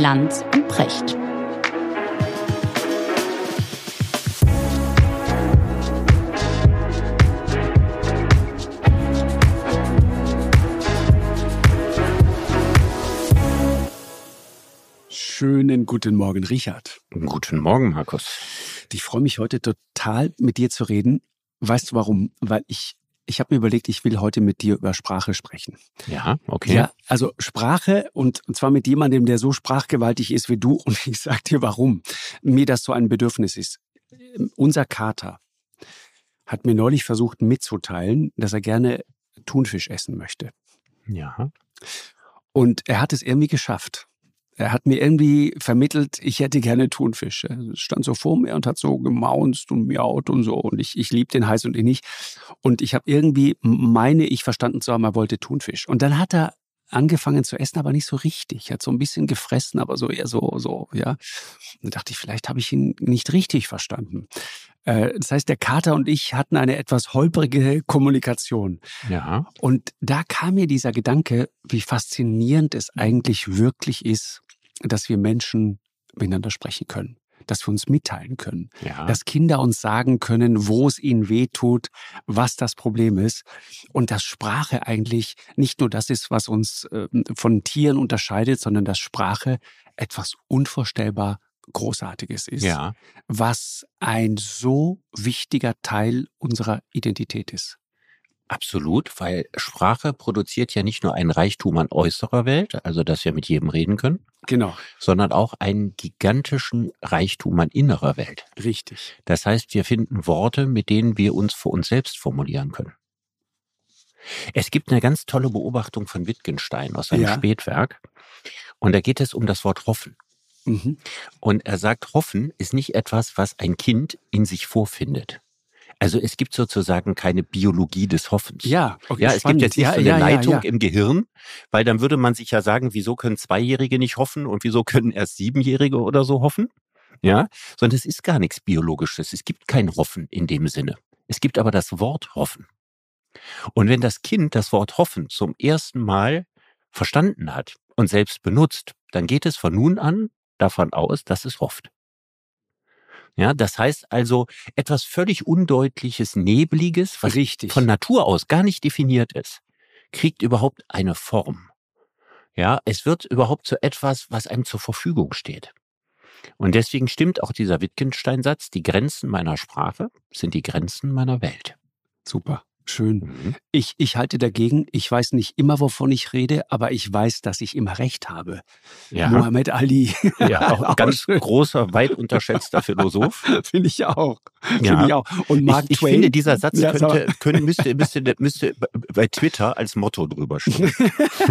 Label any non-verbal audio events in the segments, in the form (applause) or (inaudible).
Lanz und Precht. Schönen guten Morgen, Richard. Guten Morgen, Markus. Ich freue mich heute total mit dir zu reden. Weißt du warum? Weil ich ich habe mir überlegt, ich will heute mit dir über Sprache sprechen. Ja, okay. Ja, also Sprache und, und zwar mit jemandem, der so sprachgewaltig ist wie du. (laughs) Und ich sag dir, warum mir das so ein Bedürfnis ist. Unser Kater hat mir neulich versucht mitzuteilen, dass er gerne Thunfisch essen möchte. Ja. Und er hat es irgendwie geschafft. Er hat mir irgendwie vermittelt, ich hätte gerne Thunfisch. Er stand so vor mir und hat so gemaunzt und miaut und so. Und ich, ich lieb den heiß und innig. Und ich habe irgendwie, meine ich, verstanden zu haben, er wollte Thunfisch. Und dann hat er angefangen zu essen, aber nicht so richtig. Er hat so ein bisschen gefressen, aber so eher so, so, ja. Und dann dachte ich, vielleicht habe ich ihn nicht richtig verstanden. Äh, das heißt, der Kater und ich hatten eine etwas holprige Kommunikation. Ja. Und da kam mir dieser Gedanke, wie faszinierend es eigentlich wirklich ist, dass wir Menschen miteinander sprechen können, dass wir uns mitteilen können, Ja. dass Kinder uns sagen können, wo es ihnen weh tut, was das Problem ist und dass Sprache eigentlich nicht nur das ist, was uns äh, von Tieren unterscheidet, sondern dass Sprache etwas unvorstellbar Großartiges ist, ja. was ein so wichtiger Teil unserer Identität ist. Absolut, weil Sprache produziert ja nicht nur einen Reichtum an äußerer Welt, also dass wir mit jedem reden können, Genau, sondern auch einen gigantischen Reichtum an innerer Welt. richtig. Das heißt, wir finden Worte, mit denen wir uns für uns selbst formulieren können. Es gibt eine ganz tolle Beobachtung von Wittgenstein aus seinem Ja. Spätwerk. Und da geht es um das Wort hoffen. Mhm. Und er sagt, hoffen ist nicht etwas, was ein Kind in sich vorfindet. Also es gibt sozusagen keine Biologie des Hoffens. Ja, okay, Ja, es gibt spannend. jetzt nicht ja, so eine ja, Leitung ja. im Gehirn, weil dann würde man sich ja sagen, wieso können Zweijährige nicht hoffen und wieso können erst Siebenjährige oder so hoffen? Ja, sondern es ist gar nichts Biologisches. Es gibt kein Hoffen in dem Sinne. Es gibt aber das Wort Hoffen. Und wenn das Kind das Wort Hoffen zum ersten Mal verstanden hat und selbst benutzt, dann geht es von nun an davon aus, dass es hofft. Ja, das heißt also etwas völlig undeutliches, nebliges, was Richtig. von Natur aus gar nicht definiert ist, kriegt überhaupt eine Form. Ja, es wird überhaupt zu etwas, was einem zur Verfügung steht. Und deswegen stimmt auch dieser Wittgenstein-Satz, die Grenzen meiner Sprache sind die Grenzen meiner Welt. Super. Schön. Mhm. Ich, ich halte dagegen, ich weiß nicht immer, wovon ich rede, aber ich weiß, dass ich immer recht habe. Ja, Muhammad Ali. ja auch ein (laughs) ganz schön. großer, weit unterschätzter (laughs) Philosoph. Finde ich auch. Ja. Finde ich auch. Und Mark ich, ich Twain. finde, dieser Satz Ja, könnte, könnte, müsste, müsste, müsste bei Twitter als Motto drüber stehen.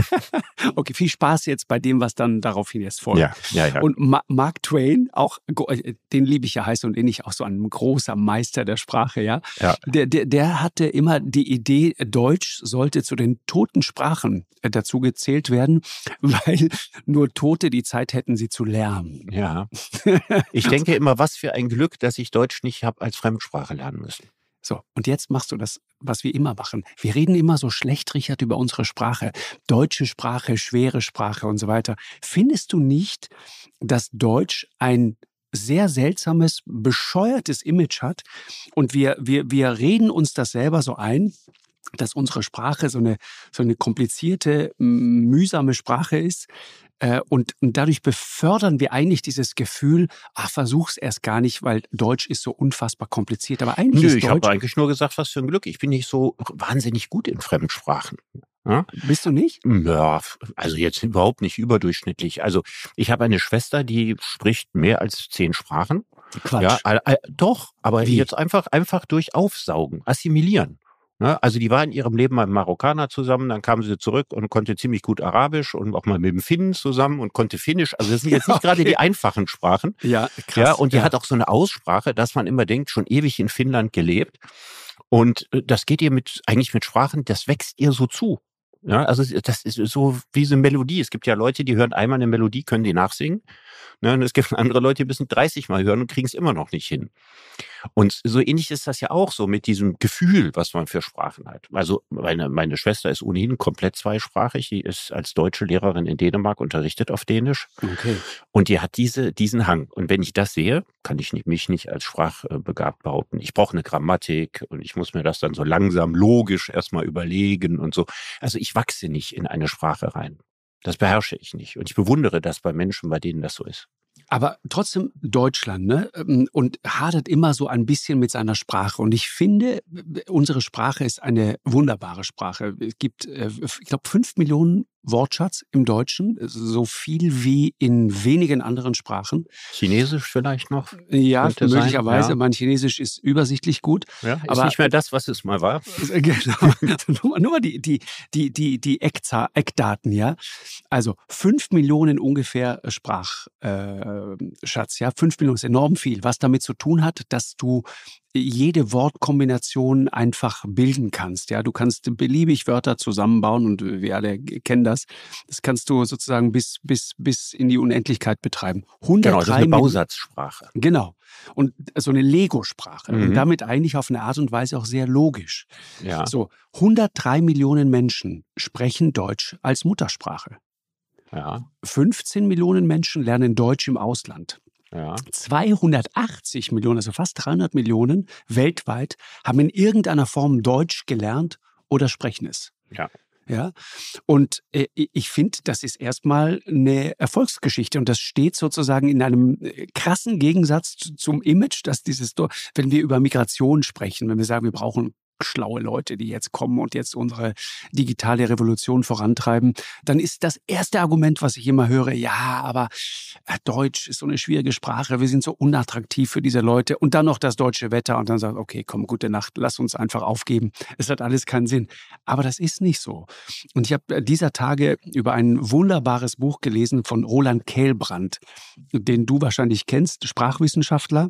(laughs) okay, viel Spaß jetzt bei dem, was dann daraufhin jetzt folgt. ja, ja. Und Ma Mark Twain, auch äh, den liebe ich ja heiß und innig, auch so ein großer Meister der Sprache, ja. Ja. Der, der, der hatte immer die Idee, Deutsch sollte zu den toten Sprachen äh, dazu gezählt werden, (laughs) weil nur Tote die Zeit hätten, sie zu lernen. Ja. (laughs) Ich denke immer, was für ein Glück, dass ich Deutsch nicht habe als Fremdsprache lernen müssen. So, und jetzt machst du das, was wir immer machen. Wir reden immer so schlecht, Richard, über unsere Sprache. Deutsche Sprache, schwere Sprache und so weiter. Findest du nicht, dass Deutsch ein sehr seltsames, bescheuertes Image hat und wir, wir, wir reden uns das selber so ein, dass unsere Sprache so eine, so eine komplizierte, mühsame Sprache ist. Äh, Und, und dadurch befördern wir eigentlich dieses Gefühl, ach, versuch's erst gar nicht, weil Deutsch ist so unfassbar kompliziert. Aber eigentlich Nö, ist ich Deutsch. habe eigentlich nur gesagt, was für ein Glück. Ich bin nicht so wahnsinnig gut in Fremdsprachen. Ja? Bist du nicht? Ja, also jetzt überhaupt nicht überdurchschnittlich. Also ich habe eine Schwester, die spricht mehr als zehn Sprachen. Quatsch. Ja, all, all, doch, aber Wie? jetzt einfach einfach durch Aufsaugen, assimilieren. Ne? Also die war in ihrem Leben mal mit Marokkaner zusammen, dann kam sie zurück und konnte ziemlich gut Arabisch und auch mal mit dem Finnen zusammen und konnte Finnisch. Also das sind jetzt nicht (laughs) gerade Okay. die einfachen Sprachen. Ja, krass. Ja, und die hat auch so eine Aussprache, dass man immer denkt, schon ewig in Finnland gelebt. Und äh, das geht ihr mit, eigentlich mit Sprachen, das wächst ihr so zu. Ja, also das ist so wie so eine Melodie. Es gibt ja Leute, die hören einmal eine Melodie, können die nachsingen. Ne? Und es gibt (laughs) andere Leute, die müssen 30 Mal hören und kriegen es immer noch nicht hin. Und so ähnlich ist das ja auch so mit diesem Gefühl, was man für Sprachen hat. Also meine, meine Schwester ist ohnehin komplett zweisprachig. Die ist als deutsche Lehrerin in Dänemark unterrichtet auf Dänisch. Okay. Und die hat diese, diesen Hang. Und wenn ich das sehe, kann ich mich nicht als sprachbegabt behaupten. Ich brauche eine Grammatik und ich muss mir das dann so langsam logisch erstmal überlegen und so. Also ich wachse nicht in eine Sprache rein. Das beherrsche ich nicht. Und ich bewundere das bei Menschen, bei denen das so ist. Aber trotzdem Deutschland, ne? Ähm, und hadert immer so ein bisschen mit seiner Sprache. Und ich finde, unsere Sprache ist eine wunderbare Sprache. Es gibt, äh, ich glaube, fünf Millionen Wortschatz im Deutschen, so viel wie in wenigen anderen Sprachen. Chinesisch vielleicht noch? Ja, möglicherweise. Ja. Mein Chinesisch ist übersichtlich gut. Ja, ist aber nicht mehr das, was es mal war. (laughs) Genau. nur, (laughs) nur die, die, die, die, die Eckdaten, ja. Also fünf Millionen ungefähr Sprachschatz, äh, ja. Fünf Millionen ist enorm viel, was damit zu tun hat, dass du jede Wortkombination einfach bilden kannst. Ja, du kannst beliebig Wörter zusammenbauen und wir alle kennen das. Das kannst du sozusagen bis bis bis in die Unendlichkeit betreiben. 103 genau, das ist eine Bausatzsprache. Genau. Und so eine Lego-Sprache mhm. und damit eigentlich auf eine Art und Weise auch sehr logisch. Ja. So 103 Millionen Menschen sprechen Deutsch als Muttersprache. Ja. 15 Millionen Menschen lernen Deutsch im Ausland. Ja. 280 Millionen, also fast 300 Millionen weltweit, haben in irgendeiner Form Deutsch gelernt oder sprechen es. Ja. Ja, und äh, ich finde, das ist erstmal eine Erfolgsgeschichte und das steht sozusagen in einem äh, krassen Gegensatz zum Image, dass dieses, wenn wir über Migration sprechen, wenn wir sagen, wir brauchen schlaue Leute, die jetzt kommen und jetzt unsere digitale Revolution vorantreiben, dann ist das erste Argument, was ich immer höre, ja, aber äh, Deutsch ist so eine schwierige Sprache, wir sind so unattraktiv für diese Leute und dann noch das deutsche Wetter und dann sagt, okay, komm, gute Nacht, lass uns einfach aufgeben. Es hat alles keinen Sinn. Aber das ist nicht so. Und ich habe äh, dieser Tage über ein wunderbares Buch gelesen von Roland Kehlbrand, den du wahrscheinlich kennst, Sprachwissenschaftler,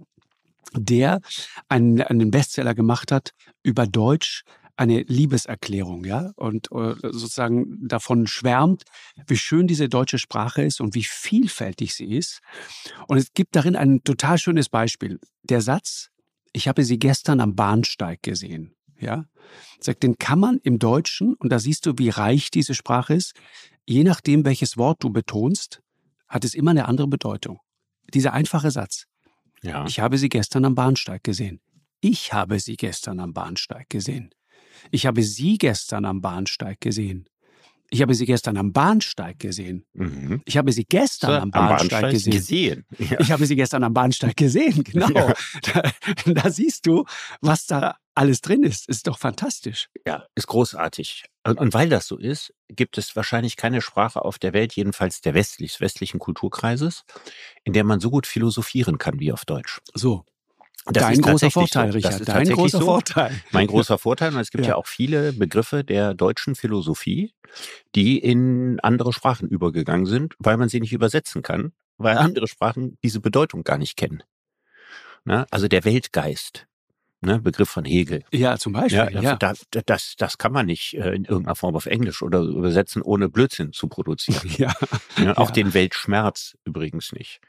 der einen, einen Bestseller gemacht hat über Deutsch, eine Liebeserklärung, ja, und äh, sozusagen davon schwärmt, wie schön diese deutsche Sprache ist und wie vielfältig sie ist. Und es gibt darin ein total schönes Beispiel. Der Satz, ich habe sie gestern am Bahnsteig gesehen, ja, sagt, den kann man im Deutschen, und da siehst du, wie reich diese Sprache ist, je nachdem, welches Wort du betonst, hat es immer eine andere Bedeutung. Dieser einfache Satz. Ja. Ich habe sie gestern am Bahnsteig gesehen. Ich habe sie gestern am Bahnsteig gesehen. Ich habe sie gestern am Bahnsteig gesehen. Ich habe sie gestern am Bahnsteig gesehen. Mhm. Ich habe sie gestern so, am, Bahnsteig am, Bahnsteig gesehen. gesehen. Ja. Ich habe sie gestern am Bahnsteig gesehen, (laughs) genau. Ja. Da, da, siehst du, was da alles drin ist. Ist doch fantastisch. Ja, ist großartig. Und, und weil das so ist, gibt es wahrscheinlich keine Sprache auf der Welt, jedenfalls der westlich, westlichen Kulturkreises, in der man so gut philosophieren kann wie auf Deutsch. So. Das Dein großer Vorteil, so. Richard. Dein großer so. Vorteil. (laughs) Mein großer Vorteil. Und es gibt ja. ja. auch viele Begriffe der deutschen Philosophie, die in andere Sprachen übergegangen sind, weil man sie nicht übersetzen kann, weil andere Sprachen diese Bedeutung gar nicht kennen. Na, also der Weltgeist ne, Begriff von Hegel. Ja, zum Beispiel. Ja, ja. Das, das, das kann man nicht äh, in irgendeiner Form auf Englisch oder übersetzen, ohne Blödsinn zu produzieren. (laughs) Ja. ja auch den Weltschmerz übrigens nicht.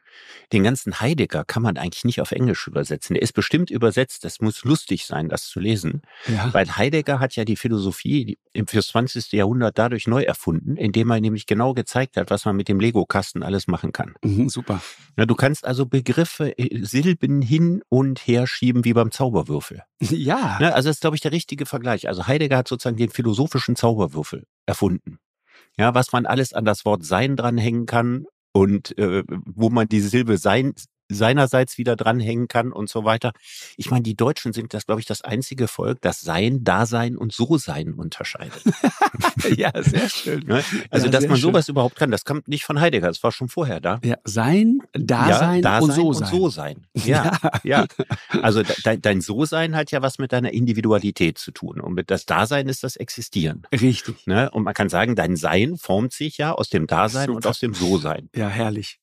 Den ganzen Heidegger kann man eigentlich nicht auf Englisch übersetzen. Der ist bestimmt übersetzt. Das muss lustig sein, das zu lesen. Ja. Weil Heidegger hat ja die Philosophie fürs 20. Jahrhundert dadurch neu erfunden, indem er nämlich genau gezeigt hat, was man mit dem Lego-Kasten alles machen kann. Mhm, super. Ja, du kannst also Begriffe, äh, Silben hin und her schieben wie beim Zauberwürfel. (laughs) Ja. ja also das ist, glaube ich, der richtige Vergleich. Also Heidegger hat sozusagen den philosophischen Zauberwürfel erfunden. Ja, was man alles an das Wort Sein dranhängen kann und äh, wo man diese Silbe sein seinerseits wieder dranhängen kann und so weiter. Ich meine, die Deutschen sind das, glaube ich, das einzige Volk, das Sein, Dasein und So-Sein unterscheidet. (laughs) ja, sehr schön. Ne? Also, ja, dass man sowas schön. überhaupt kann, das kommt nicht von Heidegger, das war schon vorher da. Ja, Sein, Dasein, ja, Dasein und So-Sein. Und So-Sein. (laughs) Ja, ja, Also de dein So-Sein hat ja was mit deiner Individualität zu tun. Und mit das Dasein ist das Existieren. Richtig. Ne? Und man kann sagen, dein Sein formt sich ja aus dem Dasein Super. und aus dem So-Sein. Ja, herrlich.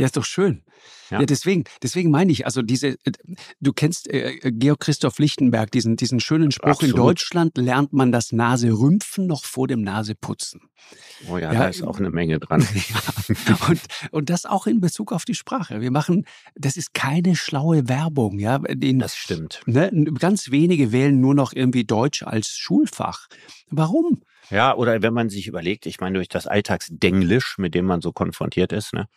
Ja, ist doch schön. Ja. ja, deswegen, deswegen meine ich, also diese, äh, du kennst äh, Georg Christoph Lichtenberg, diesen, diesen schönen Spruch, Absolut. in Deutschland lernt man das Naserümpfen noch vor dem Naseputzen. Oh ja, ja, da ist auch eine Menge dran. (laughs) ja. und, und das auch in Bezug auf die Sprache. Wir machen, das ist keine schlaue Werbung, ja. Den, das stimmt. Ne, ganz wenige wählen nur noch irgendwie Deutsch als Schulfach. Warum? Ja, oder wenn man sich überlegt, ich meine, durch das Alltagsdenglisch, mit dem man so konfrontiert ist. Ne?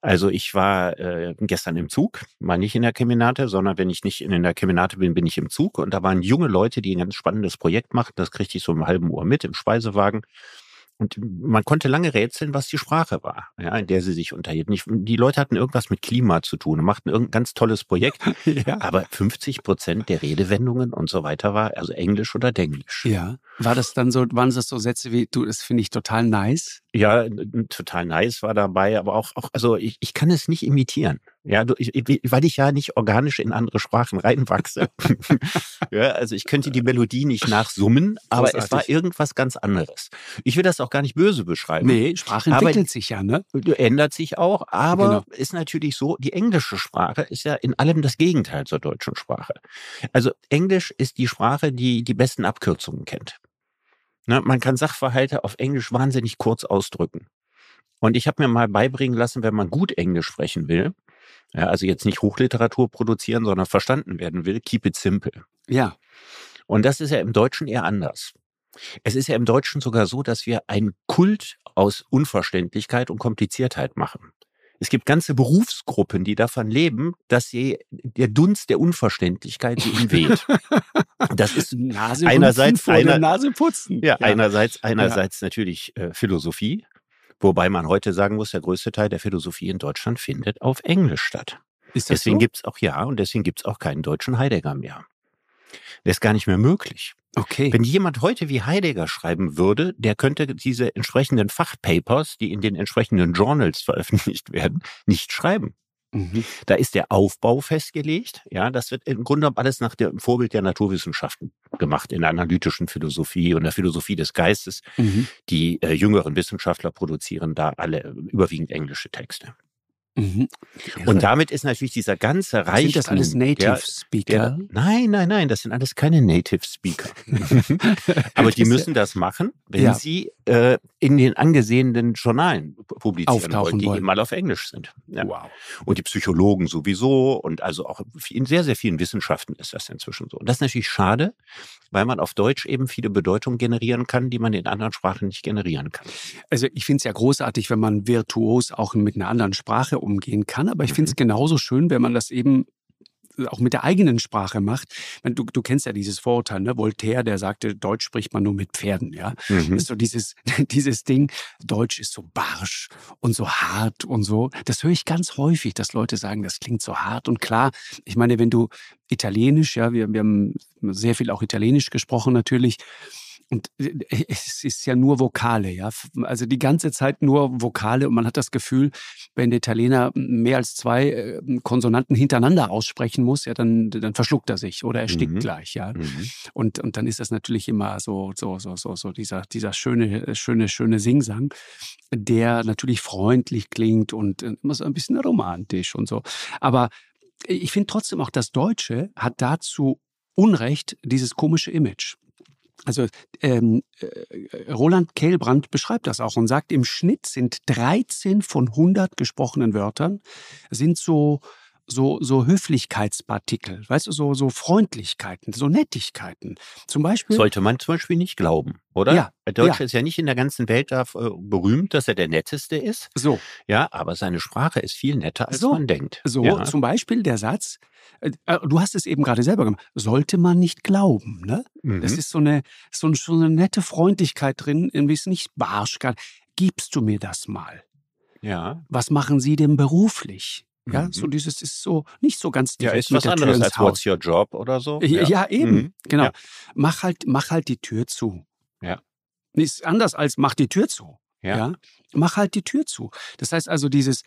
Also ich war äh, gestern im Zug, mal nicht in der Keminate, sondern wenn ich nicht in der Keminate bin, bin ich im Zug. Und da waren junge Leute, die ein ganz spannendes Projekt machten. Das kriegte ich so um halben Uhr mit im Speisewagen. Und man konnte lange rätseln, was die Sprache war, ja, in der sie sich unterhielten. Die Leute hatten irgendwas mit Klima zu tun und machten irgendein ganz tolles Projekt. (laughs) ja. Aber 50 Prozent der Redewendungen und so weiter war also Englisch oder Denglisch. Ja. War das dann so, waren das so Sätze wie, du, das finde ich total nice? Ja, total nice war dabei, aber auch, auch also ich, ich kann es nicht imitieren. Ja, du, ich, weil ich ja nicht organisch in andere Sprachen reinwachse. (laughs) ja, also ich könnte die Melodie nicht nachsummen, aber Großartig. es war irgendwas ganz anderes. Ich will das auch gar nicht böse beschreiben. Nee, Sprache entwickelt aber, sich ja, ne? Ändert sich auch, aber genau. ist natürlich so, die englische Sprache ist ja in allem das Gegenteil zur deutschen Sprache. Also Englisch ist die Sprache, die die besten Abkürzungen kennt. Ne, man kann Sachverhalte auf Englisch wahnsinnig kurz ausdrücken. Und ich habe mir mal beibringen lassen, wenn man gut Englisch sprechen will, ja, also jetzt nicht Hochliteratur produzieren, sondern verstanden werden will, keep it simple. Ja. Und das ist ja im Deutschen eher anders. Es ist ja im Deutschen sogar so, dass wir einen Kult aus Unverständlichkeit und Kompliziertheit machen. Es gibt ganze Berufsgruppen, die davon leben, dass sie der Dunst der Unverständlichkeit sie ihnen weht. (laughs) Das ist Nase einerseits vor einer, Nase putzen. Ja, ja. einerseits einerseits ja. natürlich äh, Philosophie, wobei man heute sagen muss, der größte Teil der Philosophie in Deutschland findet auf Englisch statt. Ist das deswegen so? gibt's auch ja und deswegen gibt's auch keinen deutschen Heidegger mehr. Der ist gar nicht mehr möglich. Okay. Wenn jemand heute wie Heidegger schreiben würde, der könnte diese entsprechenden Fachpapers, die in den entsprechenden Journals veröffentlicht werden, nicht schreiben. Mhm. Da ist der Aufbau festgelegt. Ja, das wird im Grunde alles nach dem Vorbild der Naturwissenschaften gemacht, in der analytischen Philosophie und der Philosophie des Geistes. Mhm. Die äh, jüngeren Wissenschaftler produzieren da alle überwiegend englische Texte. Mhm. Und damit ist natürlich dieser ganze Reichtum. Sind das alles Native Speaker? Der, nein, nein, nein, das sind alles keine Native Speaker. (laughs) Aber die müssen das machen, wenn ja. sie äh, in den angesehenen Journalen publizieren Auftauchen wollen, die wollen. mal auf Englisch sind. Ja. Wow. Und die Psychologen sowieso und also auch in sehr, sehr vielen Wissenschaften ist das inzwischen so. Und das ist natürlich schade, weil man auf Deutsch eben viele Bedeutungen generieren kann, die man in anderen Sprachen nicht generieren kann. Also ich finde es ja großartig, wenn man virtuos auch mit einer anderen Sprache umgehen kann. Aber ich finde es mhm. genauso schön, wenn man das eben auch mit der eigenen Sprache macht. Du, du kennst ja dieses Vorurteil, ne? Voltaire, der sagte, Deutsch spricht man nur mit Pferden, ja. Mhm. Das ist so dieses, (laughs) dieses Ding, Deutsch ist so barsch und so hart und so. Das höre ich ganz häufig, dass Leute sagen, das klingt so hart. Und klar, ich meine, wenn du Italienisch, ja, wir, wir haben sehr viel auch Italienisch gesprochen natürlich. Und äh, es ist ja nur Vokale, ja. Also die ganze Zeit nur Vokale und man hat das Gefühl, wenn der Italiener mehr als zwei äh, Konsonanten hintereinander aussprechen muss, ja, dann, dann verschluckt er sich oder erstickt mhm. gleich, ja. Mhm. Und, und dann ist das natürlich immer so, so, so, so, so dieser, dieser schöne, schöne, schöne Singsang, der natürlich freundlich klingt und äh, immer so ein bisschen romantisch und so. Aber ich finde trotzdem auch, das Deutsche hat dazu Unrecht dieses komische Image. Also ähm, äh, Roland Kehlbrand beschreibt das auch und sagt, im Schnitt sind 13 von 100 gesprochenen Wörtern sind so so, so Höflichkeitspartikel, weißt du, so, so Freundlichkeiten, so Nettigkeiten. Zum Beispiel. Sollte man zum Beispiel nicht glauben, oder? Ja. Der Deutsche ja. ist ja nicht in der ganzen Welt da äh, berühmt, dass er der Netteste ist. So. Ja, aber seine Sprache ist viel netter, als so. man denkt. So, ja. zum Beispiel der Satz, äh, äh, du hast es eben gerade selber gemacht, sollte man nicht glauben. Ne? Mhm. Das ist so eine, so, so eine nette Freundlichkeit drin, ein bisschen nicht barsch. Gibst du mir das mal? Ja. Was machen Sie denn beruflich? Ja, mhm. so dieses ist so nicht so ganz Ja, ist was anderes als What's Your Job oder so. Ja, ja eben, mhm. genau. Ja. Mach halt, mach halt die Tür zu. Ja. Ist anders als mach die Tür zu. Ja. ja. Mach halt die Tür zu. Das heißt also dieses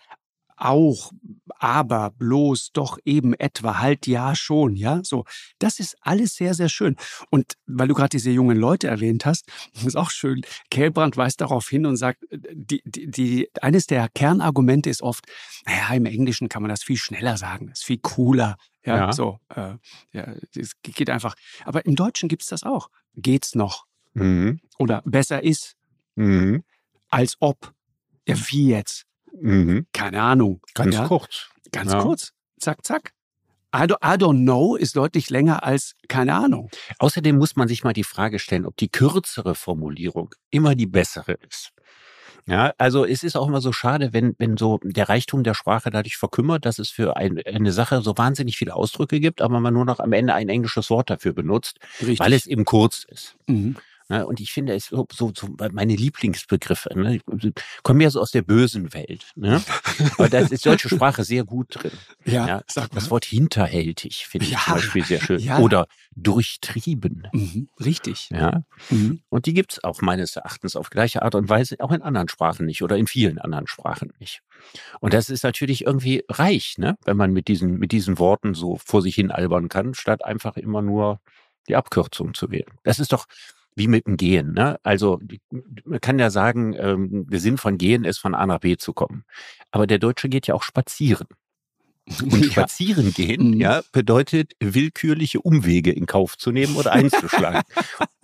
auch, aber, bloß, doch, eben, etwa, halt, ja, schon, ja, so. Das ist alles sehr, sehr schön. Und weil du gerade diese jungen Leute erwähnt hast, (laughs) ist auch schön. Kelbrand weist darauf hin und sagt, äh, die, die, die, eines der Kernargumente ist oft, naja, im Englischen kann man das viel schneller sagen, ist viel cooler. Ja, ja. so, äh, ja, es geht einfach. Aber im Deutschen gibt es das auch. Geht's noch? Mhm. Oder besser ist. Mhm. Als ob. Ja, wie jetzt? Mhm. Keine Ahnung. Ganz ja? kurz. Ganz ja. kurz. Zack, zack. I don't, I don't know ist deutlich länger als keine Ahnung. Außerdem muss man sich mal die Frage stellen, ob die kürzere Formulierung immer die bessere ist. Ja, also es ist auch immer so schade, wenn, wenn so der Reichtum der Sprache dadurch verkümmert, dass es für ein, eine Sache so wahnsinnig viele Ausdrücke gibt, aber man nur noch am Ende ein englisches Wort dafür benutzt, Richtig. weil es eben kurz ist. Mhm. Ne? Und ich finde es so, so, so meine Lieblingsbegriffe, ne? kommen ja so aus der bösen Welt. Ne? Aber da ist deutsche Sprache sehr gut drin. Ja, ja das Wort hinterhältig finde ich ja, zum Beispiel sehr schön. Ja. Oder durchtrieben. Mhm, richtig. Ja. Mhm. Und die gibt es auch meines Erachtens auf gleiche Art und Weise auch in anderen Sprachen nicht oder in vielen anderen Sprachen nicht. Und das ist natürlich irgendwie reich, ne? wenn man mit diesen, mit diesen Worten so vor sich hin albern kann, statt einfach immer nur die Abkürzung zu wählen. Das ist doch, wie mit dem Gehen. Ne? Also man kann ja sagen, ähm, der Sinn von Gehen ist, von A nach B zu kommen. Aber der Deutsche geht ja auch spazieren. (laughs) Und spazieren ja. gehen, mhm. ja, bedeutet willkürliche Umwege in Kauf zu nehmen oder einzuschlagen.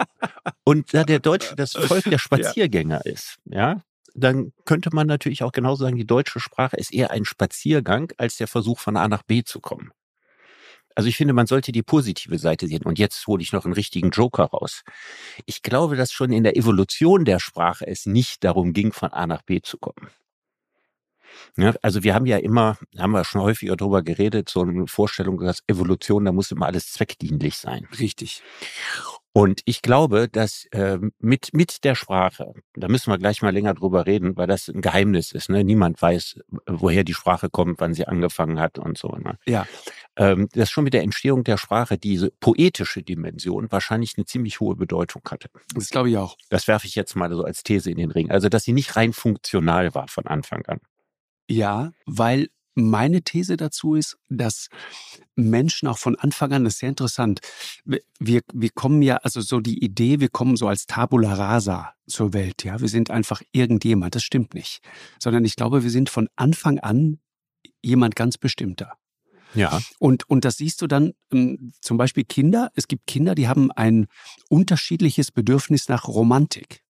(laughs) Und da der Deutsche das Volk der Spaziergänger ja. ist, ja, dann könnte man natürlich auch genauso sagen, die deutsche Sprache ist eher ein Spaziergang als der Versuch von A nach B zu kommen. Also ich finde, man sollte die positive Seite sehen. Und jetzt hole ich noch einen richtigen Joker raus. Ich glaube, dass schon in der Evolution der Sprache es nicht darum ging, von A nach B zu kommen. Ja, also wir haben ja immer, haben wir schon häufiger darüber geredet, so eine Vorstellung, dass Evolution, da muss immer alles zweckdienlich sein. Richtig. Und ich glaube, dass äh, mit, mit der Sprache, da müssen wir gleich mal länger drüber reden, weil das ein Geheimnis ist. Ne? Niemand weiß, woher die Sprache kommt, wann sie angefangen hat und so. Ne? Ja. Ähm, dass schon mit der Entstehung der Sprache diese poetische Dimension wahrscheinlich eine ziemlich hohe Bedeutung hatte. Das glaube ich auch. Das werfe ich jetzt mal so als These in den Ring. Also, dass sie nicht rein funktional war von Anfang an. Ja, weil meine These dazu ist, dass Menschen auch von Anfang an, das ist sehr interessant, wir, wir kommen ja, also so die Idee, wir kommen so als Tabula rasa zur Welt, ja, wir sind einfach irgendjemand, das stimmt nicht, sondern ich glaube, wir sind von Anfang an jemand ganz bestimmter. Ja. Und, und das siehst du dann ähm, zum Beispiel Kinder. Es gibt Kinder, die haben ein unterschiedliches Bedürfnis nach Romantik.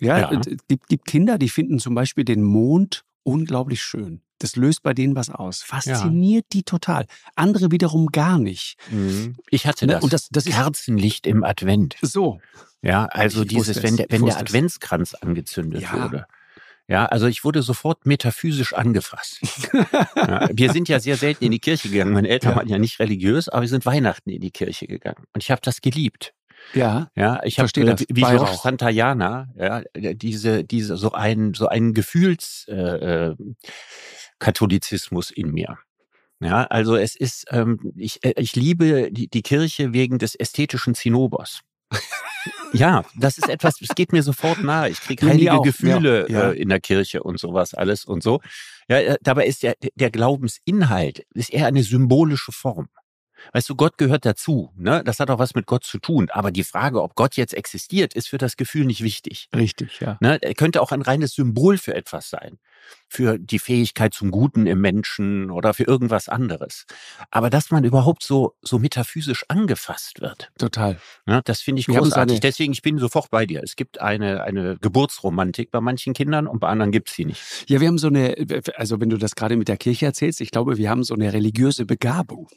Ja, ja. es gibt, gibt Kinder, die finden zum Beispiel den Mond unglaublich schön. Das löst bei denen was aus. Fasziniert ja. die total. Andere wiederum gar nicht. Mhm. Ich hatte ne, das. Und das, das Kerzenlicht im Advent. So. Ja, also ich dieses, wenn der, wenn der Adventskranz angezündet ja. wurde. Ja, also ich wurde sofort metaphysisch angefasst. (laughs) ja, wir sind ja sehr selten in die Kirche gegangen. Meine Eltern ja. waren ja nicht religiös, aber wir sind Weihnachten in die Kirche gegangen. Und ich habe das geliebt. Ja, ja, ich habe äh, wie George Santayana, ja, diese, diese so ein so einen Gefühls äh, äh, Katholizismus in mir. Ja, also es ist, ähm, ich, äh, ich liebe die, die Kirche wegen des ästhetischen Zinnobers. ja, das ist etwas, es geht mir sofort nahe. Ich kriege (laughs) heilige Gefühle ja, ja. Äh, in der Kirche und sowas alles und so. Ja, äh, dabei ist der, der Glaubensinhalt ist eher eine symbolische Form. Weißt du, Gott gehört dazu. Ne? Das hat auch was mit Gott zu tun. Aber die Frage, ob Gott jetzt existiert, ist für das Gefühl nicht wichtig. Richtig, ja. Ne? Er könnte auch ein reines Symbol für etwas sein. Für die Fähigkeit zum Guten im Menschen oder für irgendwas anderes. Aber dass man überhaupt so, so metaphysisch angefasst wird. Total. Ne? Das finde ich großartig. Deswegen, ich bin sofort bei dir. Es gibt eine, eine Geburtsromantik bei manchen Kindern und bei anderen gibt es sie nicht. Ja, wir haben so eine, also wenn du das gerade mit der Kirche erzählst, ich glaube, wir haben so eine religiöse Begabung.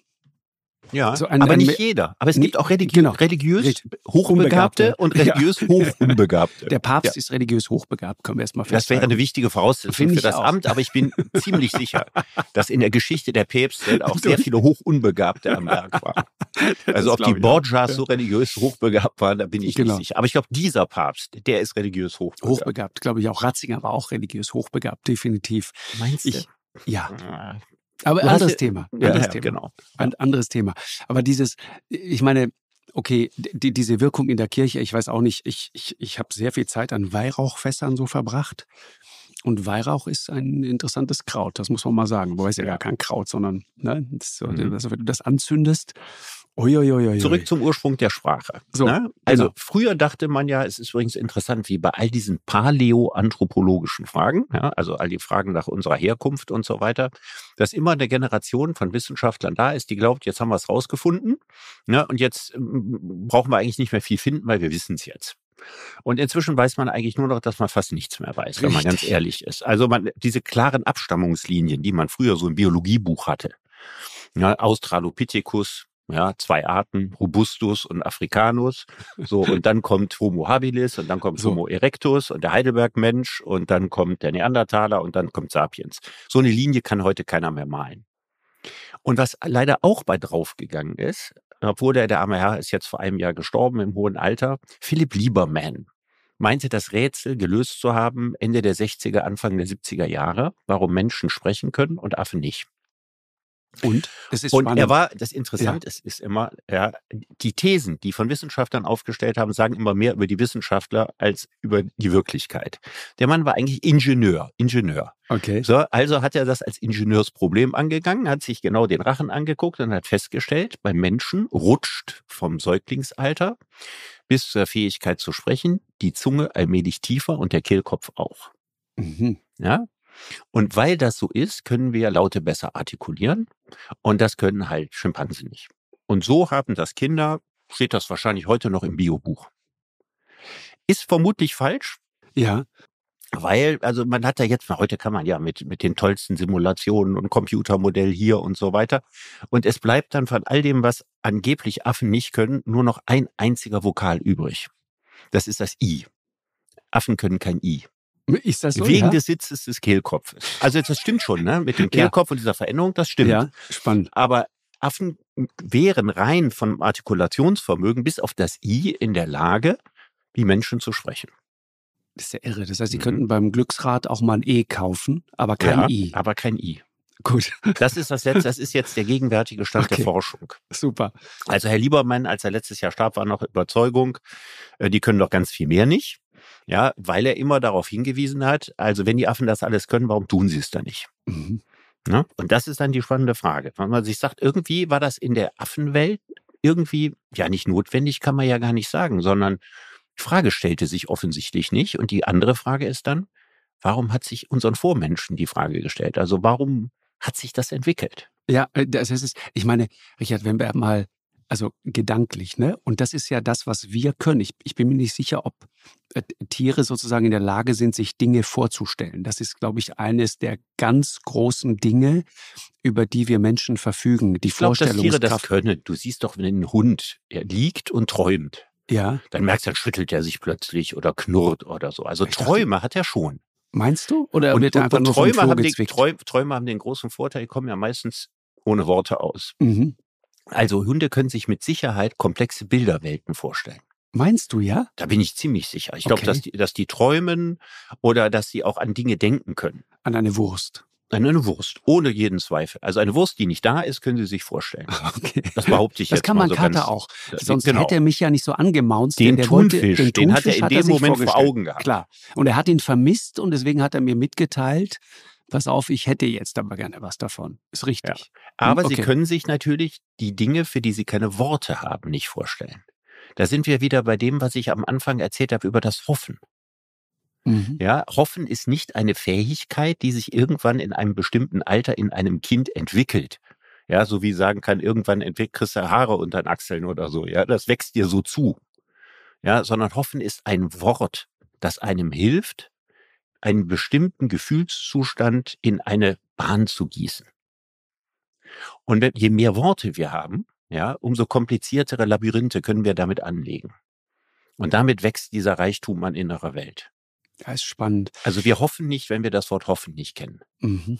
Ja, so ein, aber ein, nicht jeder. Aber es gibt auch religi genau, religiös hochbegabte und religiös ja. hochunbegabte. Der Papst ja. ist religiös hochbegabt, können wir erstmal feststellen. Das wäre eine wichtige Voraussetzung für das auch. Amt, aber ich bin (laughs) ziemlich sicher, dass in der Geschichte der Päpste auch sehr viele Hochunbegabte am Werk waren. Also ob die Borgias so religiös hochbegabt waren, da bin ich genau. nicht sicher. Aber ich glaube, dieser Papst, der ist religiös hochbegabt. Hochbegabt, glaube ich auch. Ratzinger war auch religiös hochbegabt, definitiv. Meinst du? Ich, ja. Aber anderes Thema. Ja, anderes ja, Thema. genau. Ein anderes Thema. Aber dieses, ich meine, okay, die, diese Wirkung in der Kirche, ich weiß auch nicht, ich, ich, ich habe sehr viel Zeit an Weihrauchfässern so verbracht. Und Weihrauch ist ein interessantes Kraut, das muss man mal sagen. Wobei es ja, ja. gar kein Kraut, sondern ne, das, mhm. also, wenn du das anzündest, Uiuiui. Zurück zum Ursprung der Sprache. So, ne? Also genau. früher dachte man ja, es ist übrigens interessant, wie bei all diesen paläoanthropologischen Fragen, ja, also all die Fragen nach unserer Herkunft und so weiter, dass immer eine Generation von Wissenschaftlern da ist, die glaubt, jetzt haben wir es rausgefunden ne, und jetzt brauchen wir eigentlich nicht mehr viel finden, weil wir wissen es jetzt. Und inzwischen weiß man eigentlich nur noch, dass man fast nichts mehr weiß, Richtig. wenn man ganz ehrlich ist. Also man, diese klaren Abstammungslinien, die man früher so im Biologiebuch hatte, ja, Australopithecus, ja, zwei Arten, Robustus und Africanus. So, und dann kommt Homo habilis und dann kommt so. Homo erectus und der Heidelberg-Mensch und dann kommt der Neandertaler und dann kommt Sapiens. So eine Linie kann heute keiner mehr malen. Und was leider auch bei draufgegangen ist, obwohl der, der arme Herr ist jetzt vor einem Jahr gestorben im hohen Alter, Philipp Lieberman meinte das Rätsel gelöst zu haben Ende der 60er, Anfang der 70er Jahre, warum Menschen sprechen können und Affen nicht. Und? Es ist und spannend. er war, das Interessante ja. ist, ist immer, ja, die Thesen, die von Wissenschaftlern aufgestellt haben, sagen immer mehr über die Wissenschaftler als über die Wirklichkeit. Der Mann war eigentlich Ingenieur, Ingenieur. Okay. So, also hat er das als Ingenieursproblem angegangen, hat sich genau den Rachen angeguckt und hat festgestellt, beim Menschen rutscht vom Säuglingsalter bis zur Fähigkeit zu sprechen die Zunge allmählich tiefer und der Kehlkopf auch. Mhm. Ja, und weil das so ist, können wir Laute besser artikulieren und das können halt Schimpansen nicht. Und so haben das Kinder, steht das wahrscheinlich heute noch im Biobuch. Ist vermutlich falsch. Ja. Weil, also man hat ja jetzt, heute kann man ja mit, mit den tollsten Simulationen und Computermodell hier und so weiter. Und es bleibt dann von all dem, was angeblich Affen nicht können, nur noch ein einziger Vokal übrig. Das ist das I. Affen können kein I. Ist das so? Wegen ja? des Sitzes des Kehlkopfes. Also das stimmt schon, ne? Mit dem Kehlkopf ja. und dieser Veränderung, das stimmt. Ja, spannend. Aber Affen wären rein vom Artikulationsvermögen bis auf das I in der Lage, wie Menschen zu sprechen. Das ist ja irre. Das heißt, sie mhm. könnten beim Glücksrad auch mal ein E kaufen, aber kein ja, I. Aber kein I. Gut. Das ist das jetzt, das ist jetzt der gegenwärtige Stand okay. der Forschung. Super. Also Herr Liebermann, als er letztes Jahr starb, war noch Überzeugung, äh, die können doch ganz viel mehr nicht. Ja, weil er immer darauf hingewiesen hat, also wenn die Affen das alles können, warum tun sie es dann nicht? Mhm. Ja, ne? und das ist dann die spannende Frage. Wenn man sich sagt, irgendwie war das in der Affenwelt irgendwie, ja nicht notwendig, kann man ja gar nicht sagen, sondern die Frage stellte sich offensichtlich nicht. Und die andere Frage ist dann, warum hat sich unseren Vormenschen die Frage gestellt? Also warum hat sich das entwickelt? Ja, äh, das ist, ich meine, Richard, wenn wir mal also gedanklich, ne? Und das ist ja das, was wir können. Ich, ich bin mir nicht sicher, ob äh, Tiere sozusagen in der Lage sind, sich Dinge vorzustellen. Das ist, glaube ich, eines der ganz großen Dinge, über die wir Menschen verfügen. Die ich glaube, dass Tiere das können. Du siehst doch, wenn ein Hund, er liegt und träumt. Ja. Dann merkst du, dann schüttelt er sich plötzlich oder knurrt oder so. Also ich Träume dachte, hat er schon. Meinst du? Oder und, wird er einfach und nur Träume, haben den, Träume haben den großen Vorteil, die kommen ja meistens ohne Worte aus. Mhm. Also Hunde können sich mit Sicherheit komplexe Bilderwelten vorstellen. Meinst du ja? Da bin ich ziemlich sicher. Ich okay. glaube, dass die, dass die träumen oder dass sie auch an Dinge denken können. An eine Wurst. An eine Wurst, ohne jeden Zweifel. Also eine Wurst, die nicht da ist, können Sie sich vorstellen. Okay. Das behaupte ich das jetzt kann man so Kater auch. Sonst genau. hätte er mich ja nicht so angemaunzt. Den Thunfisch, wollte, den, den hat er in dem Moment vor Augen gehabt. Klar. Und er hat ihn vermisst und deswegen hat er mir mitgeteilt, pass auf, ich hätte jetzt aber gerne was davon. Ist richtig. Ja. Aber hm, okay. Sie können sich natürlich die Dinge, für die Sie keine Worte haben, nicht vorstellen. Da sind wir wieder bei dem, was ich am Anfang erzählt habe über das Hoffen. Mhm. Ja, Hoffen ist nicht eine Fähigkeit, die sich irgendwann in einem bestimmten Alter in einem Kind entwickelt. Ja, so wie sagen kann, irgendwann entwickelt kriegst du Haare unter den Achseln oder so. Ja, das wächst dir so zu. Ja, sondern Hoffen ist ein Wort, das einem hilft, einen bestimmten Gefühlszustand in eine Bahn zu gießen. Und je mehr Worte wir haben, ja, umso kompliziertere Labyrinthe können wir damit anlegen. Und damit wächst dieser Reichtum an innerer Welt. Ja, ist spannend. Also wir hoffen nicht, wenn wir das Wort hoffen nicht kennen. Mhm.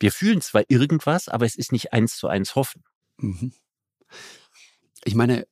Wir fühlen zwar irgendwas, aber es ist nicht eins zu eins hoffen. Mhm. Ich meine,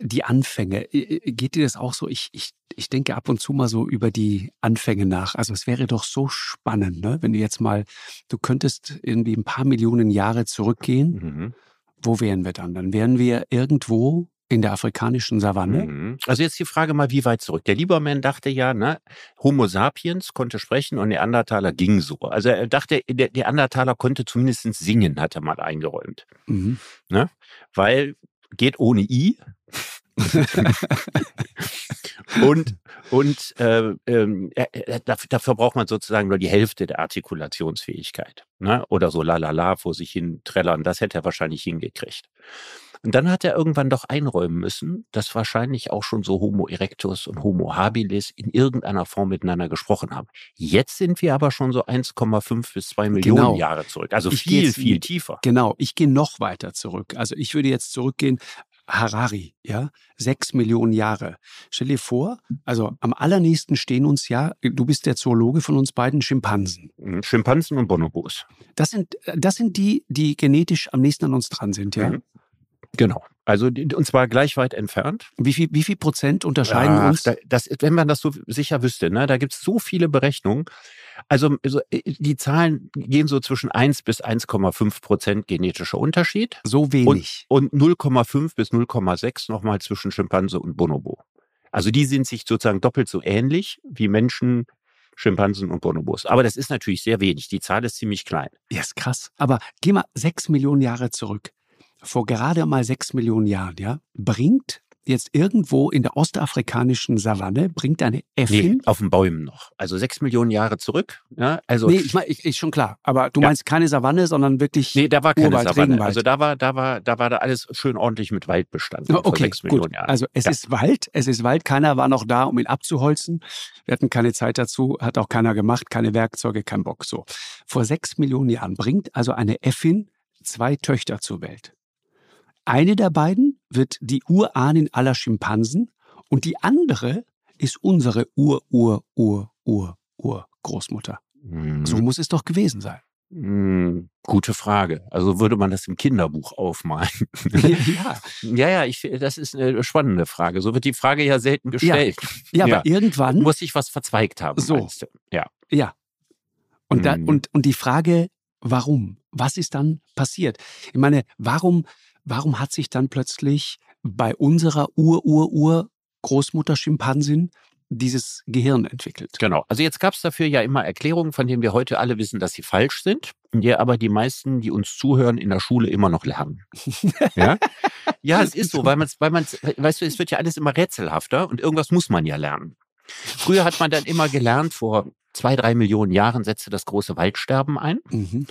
die Anfänge, geht dir das auch so? Ich, ich, ich denke ab und zu mal so über die Anfänge nach. Also es wäre doch so spannend, ne? wenn du jetzt mal, du könntest irgendwie ein paar Millionen Jahre zurückgehen. Mhm. Wo wären wir dann? Dann wären wir irgendwo in der afrikanischen Savanne. Mhm. Also jetzt die Frage mal, wie weit zurück? Der Lieberman dachte ja, ne, Homo sapiens konnte sprechen und Neandertaler ging so. Also er dachte, der Neandertaler konnte zumindest singen, hat er mal eingeräumt. Mhm. Ne? Weil geht ohne I. und und äh, äh, äh, dafür braucht man sozusagen nur die Hälfte der Artikulationsfähigkeit. Ne? Oder so lalala vor sich hin trällern, das hätte er wahrscheinlich hingekriegt. Und dann hat er irgendwann doch einräumen müssen, dass wahrscheinlich auch schon so Homo erectus und Homo habilis in irgendeiner Form miteinander gesprochen haben. Jetzt sind wir aber schon so 1,5 bis 2 Millionen Genau. Jahre zurück. Also Ich viel, jetzt- viel tiefer. Genau, ich gehe noch weiter zurück. Also ich würde jetzt zurückgehen. Harari, ja, sechs Millionen Jahre. Stell dir vor, also am allernächsten stehen uns ja, du bist der Zoologe von uns beiden, Schimpansen. Mhm. Schimpansen und Bonobos. Das sind, das sind die, die genetisch am nächsten an uns dran sind, ja. Mhm. Genau. Also und zwar gleich weit entfernt. Wie viel, wie viel Prozent unterscheiden Ach, uns? Da, das, wenn man das so sicher wüsste, ne, da gibt es so viele Berechnungen. Also, also die Zahlen gehen so zwischen 1 bis 1,5 Prozent genetischer Unterschied so wenig. und 0,5 bis 0,6 nochmal zwischen Schimpanse und Bonobo. Also die sind sich sozusagen doppelt so ähnlich wie Menschen, Schimpansen und Bonobos. Aber das ist natürlich sehr wenig. Die Zahl ist ziemlich klein. Ja, ist krass. Aber geh mal sechs Millionen Jahre zurück. Vor gerade mal sechs Millionen Jahren, ja, bringt jetzt irgendwo in der ostafrikanischen Savanne, bringt eine Nee, Äffin. auf den Bäumen noch. Also sechs Millionen Jahre zurück. Ja, also Nee, ich meine, ich, ich schon klar. Aber du Ja. meinst keine Savanne, sondern wirklich. Nee, da war keine Urwald, Savanne. Regenwald. Also da war, da war, da war da alles schön ordentlich mit Wald bestanden Oh, vor Okay, sechs Millionen gut. Jahren. Also es Ja. ist Wald, es ist Wald. Keiner war noch da, um ihn abzuholzen. Wir hatten keine Zeit dazu, hat auch keiner gemacht, keine Werkzeuge, kein Bock. So. Vor sechs Millionen Jahren bringt also eine Äffin zwei Töchter zur Welt. Eine der beiden wird die Urahnin aller Schimpansen und die andere ist unsere Ur, Ur, Ur, Ur, Ur Großmutter. Hm, So muss es doch gewesen sein. hm, gute Frage. Also würde man das im Kinderbuch aufmalen? (laughs) ja, ja, ja, ich, das ist eine spannende Frage. So wird die Frage ja selten gestellt. ja, Ja. aber irgendwann Muss sich was verzweigt haben, So. Ja. Ja. Und, da, Mhm. und, und die Frage, warum? Was ist dann passiert? Ich meine, warum, warum hat sich dann plötzlich bei unserer Ur-Ur-Ur-Großmutter Schimpansin dieses Gehirn entwickelt? Genau. Also jetzt gab es dafür ja immer Erklärungen, von denen wir heute alle wissen, dass sie falsch sind, die aber die meisten, die uns zuhören, in der Schule immer noch lernen. (laughs) ja? ja, es ist so, weil man weil man's, weißt du, es wird ja alles immer rätselhafter und irgendwas muss man ja lernen. Früher hat man dann immer gelernt, vor zwei, drei Millionen Jahren setzte das große Waldsterben ein. Mhm.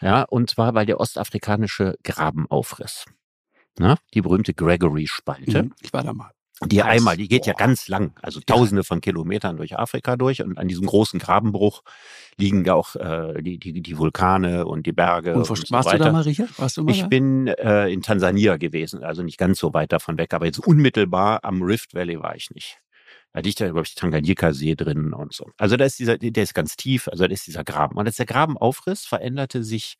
Ja, und zwar, weil der ostafrikanische Graben aufriss. Na, die berühmte Gregory-Spalte. Mhm. Ich war da mal. Die Krass. einmal, die geht ja Boah. ganz lang, also tausende von Kilometern durch Afrika durch und an diesem großen Grabenbruch liegen ja auch äh, die, die, die Vulkane und die Berge. Und Und, so warst weiter. du da mal, Richard? Warst du mal Ich da? bin äh, in Tansania gewesen, also nicht ganz so weit davon weg, aber jetzt unmittelbar am Rift Valley war ich nicht. Da liegt ja, glaube ich, Tanganyika-See drin und so. Also da ist dieser, der ist ganz tief, also da ist dieser Graben. Und als der Graben aufriss, veränderte sich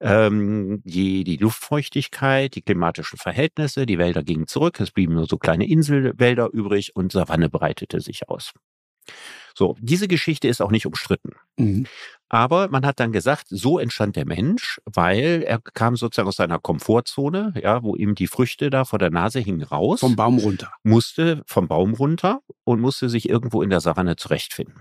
ähm, die, die Luftfeuchtigkeit, die klimatischen Verhältnisse, die Wälder gingen zurück, es blieben nur so kleine Inselwälder übrig und Savanne breitete sich aus. So, diese Geschichte ist auch nicht umstritten. Mhm. Aber man hat dann gesagt, so entstand der Mensch, weil er kam sozusagen aus seiner Komfortzone, ja, wo ihm die Früchte da vor der Nase hingen raus, Vom Baum runter. musste vom Baum runter und musste sich irgendwo in der Savanne zurechtfinden.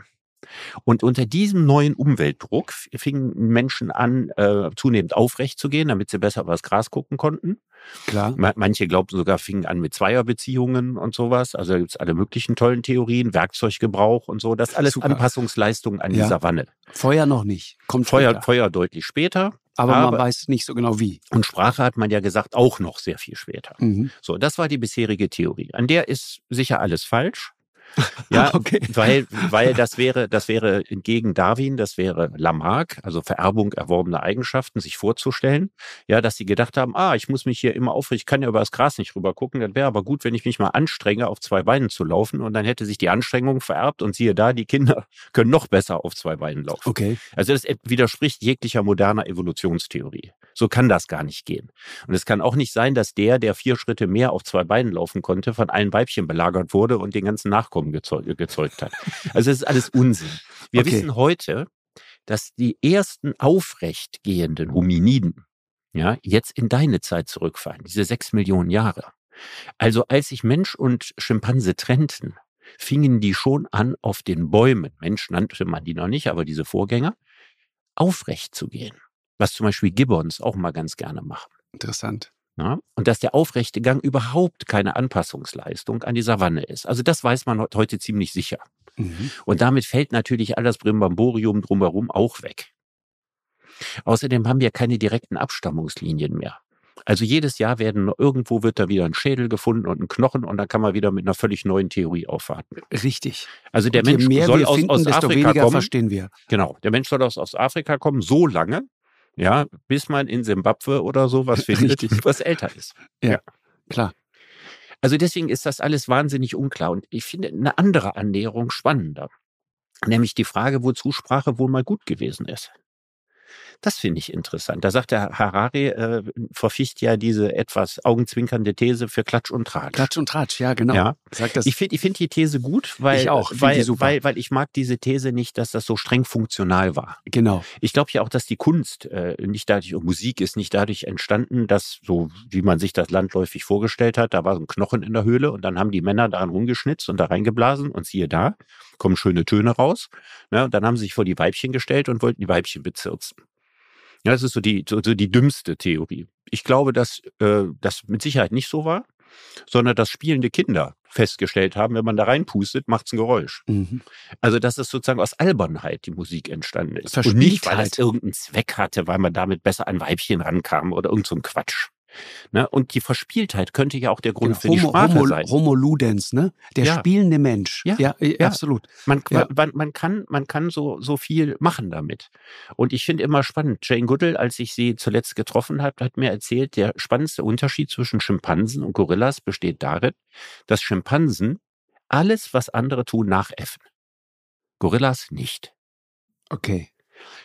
Und unter diesem neuen Umweltdruck fingen Menschen an, äh, zunehmend aufrecht zu gehen, damit sie besser über das Gras gucken konnten. Klar. Ma- Manche glaubten sogar, fingen an mit Zweierbeziehungen und sowas. Also da gibt's alle möglichen tollen Theorien, Werkzeuggebrauch und so. Das ist alles Super. Anpassungsleistungen an Ja. die Savanne. Feuer noch nicht. Kommt Feuer, später. Feuer deutlich später. Aber, aber- man weiß nicht so genau wie. Und Sprache hat man ja gesagt, auch noch sehr viel später. Mhm. So, das war die bisherige Theorie. An der ist sicher alles falsch. Ja, (laughs) Okay. weil, weil das wäre, das wäre entgegen Darwin, das wäre Lamarck, also Vererbung erworbener Eigenschaften, sich vorzustellen. Ja, dass sie gedacht haben, ah, ich muss mich hier immer aufrichten, ich kann ja über das Gras nicht rüber gucken. Das wäre aber gut, wenn ich mich mal anstrenge, auf zwei Beinen zu laufen. Und dann hätte sich die Anstrengung vererbt und siehe da, die Kinder (laughs) können noch besser auf zwei Beinen laufen. Okay. Also das widerspricht jeglicher moderner Evolutionstheorie. So kann das gar nicht gehen. Und es kann auch nicht sein, dass der, der vier Schritte mehr auf zwei Beinen laufen konnte, von allen Weibchen belagert wurde und den ganzen Nachkommen gezeugt, gezeugt hat. Also es ist alles Unsinn. Wir Okay. wissen heute, dass die ersten aufrecht gehenden Hominiden ja, jetzt in deine Zeit zurückfallen, diese sechs Millionen Jahre. Also als sich Mensch und Schimpanse trennten, fingen die schon an, auf den Bäumen, Mensch nannte man die noch nicht, aber diese Vorgänger, aufrecht zu gehen. Was zum Beispiel Gibbons auch mal ganz gerne machen. Interessant. Ja? Und dass der aufrechte Gang überhaupt keine Anpassungsleistung an die Savanne ist. Also das weiß man heute ziemlich sicher. Mhm. Und damit fällt natürlich all das Brimbamborium drumherum auch weg. Außerdem haben wir keine direkten Abstammungslinien mehr. Also jedes Jahr werden irgendwo wird da wieder ein Schädel gefunden und ein Knochen und dann kann man wieder mit einer völlig neuen Theorie aufwarten. Richtig. Also der Mensch soll aus, finden, aus Afrika kommen. verstehen wir. Genau. Der Mensch soll aus, aus Afrika kommen, so lange, ja, bis man in Simbabwe oder sowas findet, (laughs) Richtig. was älter ist. Ja, ja, klar. Also deswegen ist das alles wahnsinnig unklar und ich finde eine andere Annäherung spannender. Nämlich die Frage, wozu Sprache wohl mal gut gewesen ist. Das finde ich interessant. Da sagt der Harari, äh, verficht ja diese etwas augenzwinkernde These für Klatsch und Tratsch. Klatsch und Tratsch, ja, genau. Ja. Ich finde ich find die These gut, weil, ich auch, weil, weil, weil ich mag diese These nicht, dass das so streng funktional war. Genau. Ich glaube ja auch, dass die Kunst äh, nicht dadurch, und Musik ist nicht dadurch entstanden, dass so, wie man sich das landläufig vorgestellt hat, da war so ein Knochen in der Höhle und dann haben die Männer daran rumgeschnitzt und da reingeblasen und siehe da, kommen schöne Töne raus. Ne, und dann haben sie sich vor die Weibchen gestellt und wollten die Weibchen bezirzen. Ja, das ist so die, so, so die dümmste Theorie. Ich glaube, dass äh, das mit Sicherheit nicht so war, sondern dass spielende Kinder festgestellt haben, wenn man da reinpustet, macht's ein Geräusch. Mhm. Also, dass es sozusagen aus Albernheit die Musik entstanden ist. Und nicht, weil es irgendeinen Zweck hatte, weil man damit besser an Weibchen rankam oder irgend so ein Quatsch. Ne? Und die Verspieltheit könnte ja auch der Grund genau. für die Sprache Homo, sein. Homo ludens, ne? Der ja. spielende Mensch. Ja, ja, ja. absolut. Man, man, man, kann, man kann so, so viel machen damit. Und ich finde immer spannend, Jane Goodall, als ich sie zuletzt getroffen habe, hat mir erzählt, der spannendste Unterschied zwischen Schimpansen und Gorillas besteht darin, dass Schimpansen alles, was andere tun, nachäffen. Gorillas nicht. Okay.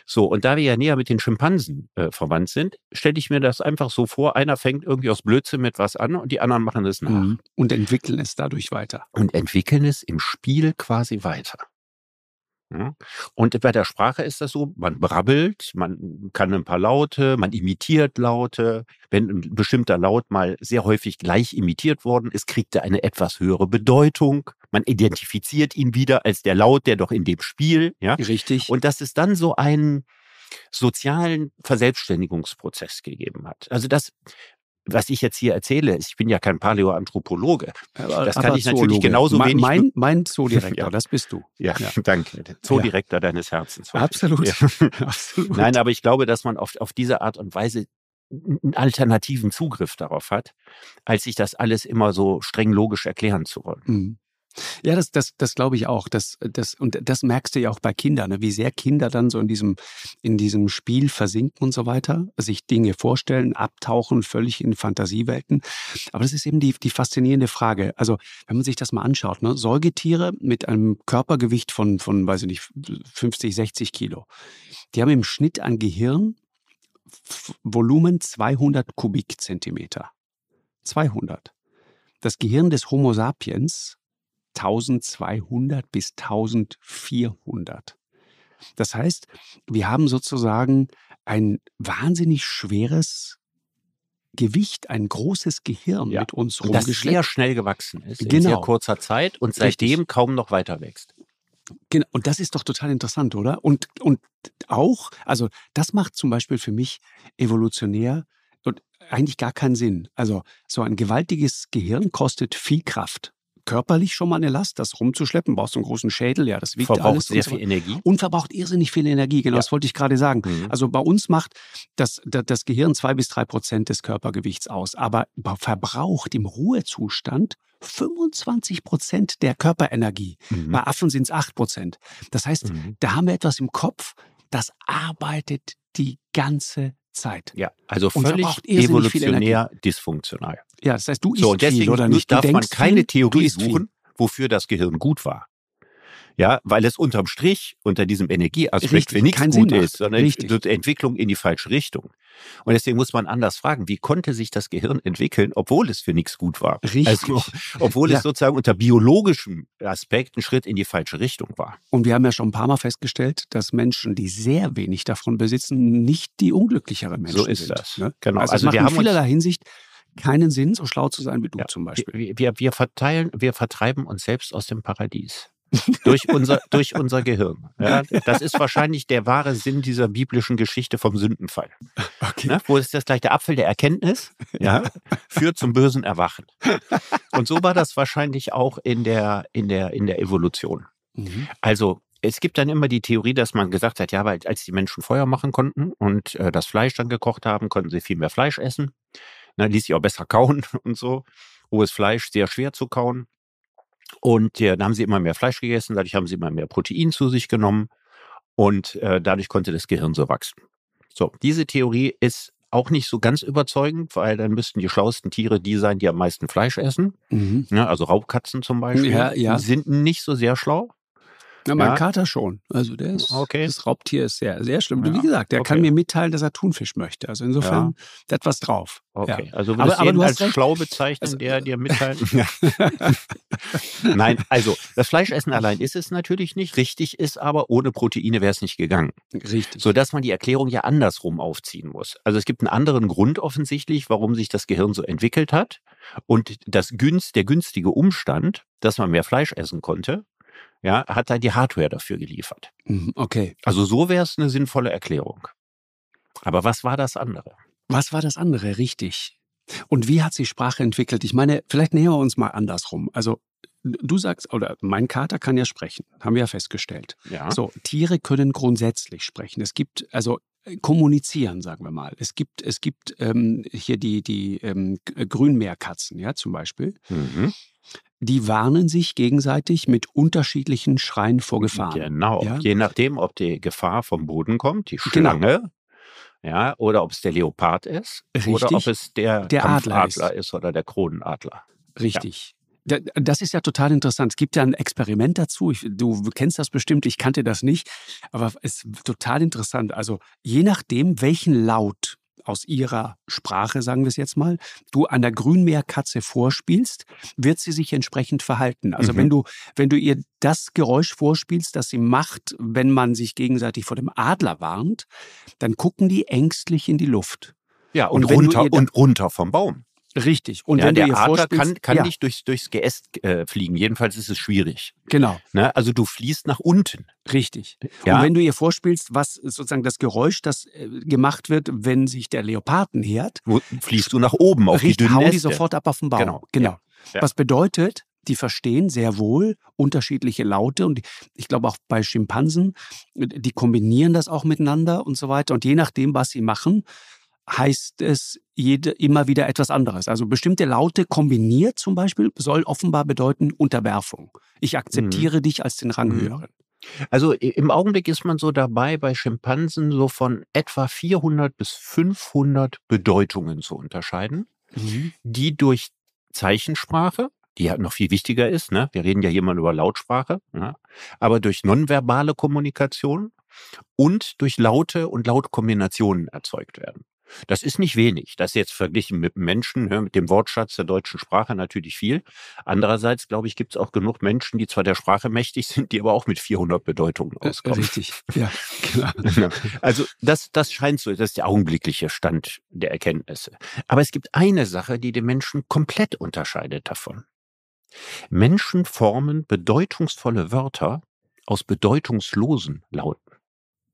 So, und da wir ja näher mit den Schimpansen äh, verwandt sind, stelle ich mir das einfach so vor, einer fängt irgendwie aus Blödsinn mit was an und die anderen machen es nach. Mhm. Und entwickeln es dadurch weiter. Und entwickeln es im Spiel quasi weiter. Ja. Und bei der Sprache ist das so, man brabbelt, man kann ein paar Laute, man imitiert Laute. Wenn ein bestimmter Laut mal sehr häufig gleich imitiert worden ist, kriegt er eine etwas höhere Bedeutung. Man identifiziert ihn wieder als der Laut, der doch in dem Spiel, ja. Richtig. Und dass es dann so einen sozialen Verselbstständigungsprozess gegeben hat. Also das, was ich jetzt hier erzähle, ich bin ja kein Paläoanthropologe. Das kann ich natürlich genauso mein, wenig. Mein, mein Zoodirektor, (laughs) ja. das bist du. Ja, ja. (laughs) danke. Zoodirektor ja. deines Herzens. Absolut. (laughs) Absolut. Nein, aber ich glaube, dass man auf, auf diese Art und Weise einen alternativen Zugriff darauf hat, als sich das alles immer so streng logisch erklären zu wollen. Mhm. Ja, das, das, das glaube ich auch. Das, das, und das merkst du ja auch bei Kindern, ne? wie sehr Kinder dann so in diesem, in diesem Spiel versinken und so weiter, sich Dinge vorstellen, abtauchen, völlig in Fantasiewelten. Aber das ist eben die, die faszinierende Frage. Also, wenn man sich das mal anschaut, ne? Säugetiere mit einem Körpergewicht von, von, weiß ich nicht, 50, 60 Kilo, die haben im Schnitt ein Gehirn Volumen 200 Kubikzentimeter. 200. Das Gehirn des Homo sapiens 1200 bis 1400. Das heißt, wir haben sozusagen ein wahnsinnig schweres Gewicht, ein großes Gehirn ja. mit uns rumgeschleppt. Das sehr schnell gewachsen ist genau. in sehr kurzer Zeit und seitdem Richtig. kaum noch weiter wächst. Genau, und das ist doch total interessant, oder? Und, und auch, also das macht zum Beispiel für mich evolutionär und eigentlich gar keinen Sinn. Also so ein gewaltiges Gehirn kostet viel Kraft körperlich schon mal eine Last, das rumzuschleppen. Brauchst du einen großen Schädel, ja, das wiegt verbraucht alles. sehr so. viel Energie. Und verbraucht irrsinnig viel Energie, genau, ja. das wollte ich gerade sagen. Mhm. Also bei uns macht das, das Gehirn zwei bis drei Prozent des Körpergewichts aus, aber verbraucht im Ruhezustand 25 Prozent der Körperenergie. Mhm. Bei Affen sind es acht Prozent. Das heißt, mhm. da haben wir etwas im Kopf, das arbeitet die ganze Zeit. Ja, also völlig evolutionär dysfunktional. Ja, das heißt, du isst so, deswegen viel oder nicht. Darf man keine Theorie suchen, wofür das Gehirn gut war. Ja, weil es unterm Strich unter diesem Energieaspekt für nichts gut ist, sondern Richtig. Entwicklung in die falsche Richtung. Und deswegen muss man anders fragen, wie konnte sich das Gehirn entwickeln, obwohl es für nichts gut war? Richtig. Also, (laughs) obwohl ja. es sozusagen unter biologischem Aspekt ein Schritt in die falsche Richtung war. Und wir haben ja schon ein paar Mal festgestellt, dass Menschen, die sehr wenig davon besitzen, nicht die unglücklicheren Menschen sind. So ist sind, das. Ne? Genau. Also, also wir haben in vielerlei Hinsicht keinen Sinn, so schlau zu sein wie du zum Beispiel. Wir, wir, wir verteilen, wir vertreiben uns selbst aus dem Paradies. durch unser, (laughs) durch unser Gehirn. Ja, das ist wahrscheinlich der wahre Sinn dieser biblischen Geschichte vom Sündenfall. Okay. Ne, wo ist das gleich der Apfel der Erkenntnis? (laughs) Ja, führt zum bösen Erwachen. Und so war das wahrscheinlich auch in der, in der, in der Evolution. Mhm. Also, es gibt dann immer die Theorie, dass man gesagt hat, ja, weil als die Menschen Feuer machen konnten und äh, das Fleisch dann gekocht haben, konnten sie viel mehr Fleisch essen. Ne, ließ sich auch besser kauen (laughs) und so. Rohes Fleisch sehr schwer zu kauen. Und ja, dann haben sie immer mehr Fleisch gegessen, dadurch haben sie immer mehr Protein zu sich genommen und äh, dadurch konnte das Gehirn so wachsen. So, diese Theorie ist auch nicht so ganz überzeugend, weil dann müssten die schlauesten Tiere die sein, die am meisten Fleisch essen. Mhm. Ja, also Raubkatzen zum Beispiel. Ja, ja. Die sind nicht so sehr schlau. Ja, mein ja. Kater schon. Also der ist, okay. das Raubtier ist sehr, sehr schlimm. Ja. Wie gesagt, der okay. kann mir mitteilen, dass er Thunfisch möchte. Also insofern ja. da hat was drauf. Okay, also würdest aber, aber du als recht. schlau bezeichnen, also, der dir mitteilt? (laughs) (laughs) Nein, also das Fleischessen allein ist es natürlich nicht. Richtig ist aber, ohne Proteine wäre es nicht gegangen. Richtig. Sodass man die Erklärung ja andersrum aufziehen muss. Also es gibt einen anderen Grund offensichtlich, warum sich das Gehirn so entwickelt hat. Und das günst, der günstige Umstand, dass man mehr Fleisch essen konnte, ja, hat da die Hardware dafür geliefert. Mhm, okay. Also so wäre es eine sinnvolle Erklärung. Aber was war das andere? Was war das andere, richtig? Und wie hat sich Sprache entwickelt? Ich meine, vielleicht nähern wir uns mal andersrum. Also du sagst, oder mein Kater kann ja sprechen, haben wir ja festgestellt. Ja. So, Tiere können grundsätzlich sprechen. Es gibt, also äh, kommunizieren, sagen wir mal. Es gibt, es gibt ähm, hier die, die ähm, Grünmeerkatzen, ja, zum Beispiel. Mhm die warnen sich gegenseitig mit unterschiedlichen Schreien vor Gefahren. Genau, ja? je nachdem, ob die Gefahr vom Boden kommt, die genau. Schlange, genau. ja, oder ob es der Leopard ist, Richtig. oder ob es der, der Adler ist. ist. oder der Kronenadler. Richtig. Ja. Das ist ja total interessant. Es gibt ja ein Experiment dazu. Ich, du kennst das bestimmt, ich kannte das nicht. Aber es ist total interessant. Also je nachdem, welchen Laut aus ihrer Sprache, sagen wir es jetzt mal, du einer Grünmeerkatze vorspielst, wird sie sich entsprechend verhalten. Also mhm. wenn du, wenn du ihr das Geräusch vorspielst, das sie macht, wenn man sich gegenseitig vor dem Adler warnt, dann gucken die ängstlich in die Luft. Ja, und, und runter, und runter vom Baum. Richtig. Und ja, wenn der Adler kann, kann ja. nicht durchs, durchs Geäst äh, fliegen. Jedenfalls ist es schwierig. Genau. Ne? Also du fließt nach unten. Richtig. Ja. Und wenn du ihr vorspielst, was sozusagen das Geräusch, das äh, gemacht wird, wenn sich der Leopard nähert, Wo, fließt du nach oben auf richtig, die dünnen hauen die sofort ab auf den Baum. Genau. genau. Was bedeutet, die verstehen sehr wohl unterschiedliche Laute und ich glaube auch bei Schimpansen, die kombinieren das auch miteinander und so weiter. Und je nachdem, was sie machen, heißt es jede, immer wieder etwas anderes. Also bestimmte Laute kombiniert zum Beispiel soll offenbar bedeuten Unterwerfung. Ich akzeptiere mhm. dich als den Ranghöheren. Mhm. Also im Augenblick ist man so dabei, bei Schimpansen so von etwa 400 bis 500 Bedeutungen zu unterscheiden, mhm. die durch Zeichensprache, die ja noch viel wichtiger ist, ne? wir reden ja hier mal über Lautsprache, ja? aber durch nonverbale Kommunikation und durch Laute und Lautkombinationen erzeugt werden. Das ist nicht wenig. Das ist jetzt verglichen mit Menschen, ja, mit dem Wortschatz der deutschen Sprache natürlich viel. Andererseits, glaube ich, gibt es auch genug Menschen, die zwar der Sprache mächtig sind, die aber auch mit 400 Bedeutungen äh, auskommen. Richtig, ja, (laughs) klar. (laughs) Also das, das scheint so, das ist der augenblickliche Stand der Erkenntnisse. Aber es gibt eine Sache, die den Menschen komplett unterscheidet davon. Menschen formen bedeutungsvolle Wörter aus bedeutungslosen Lauten.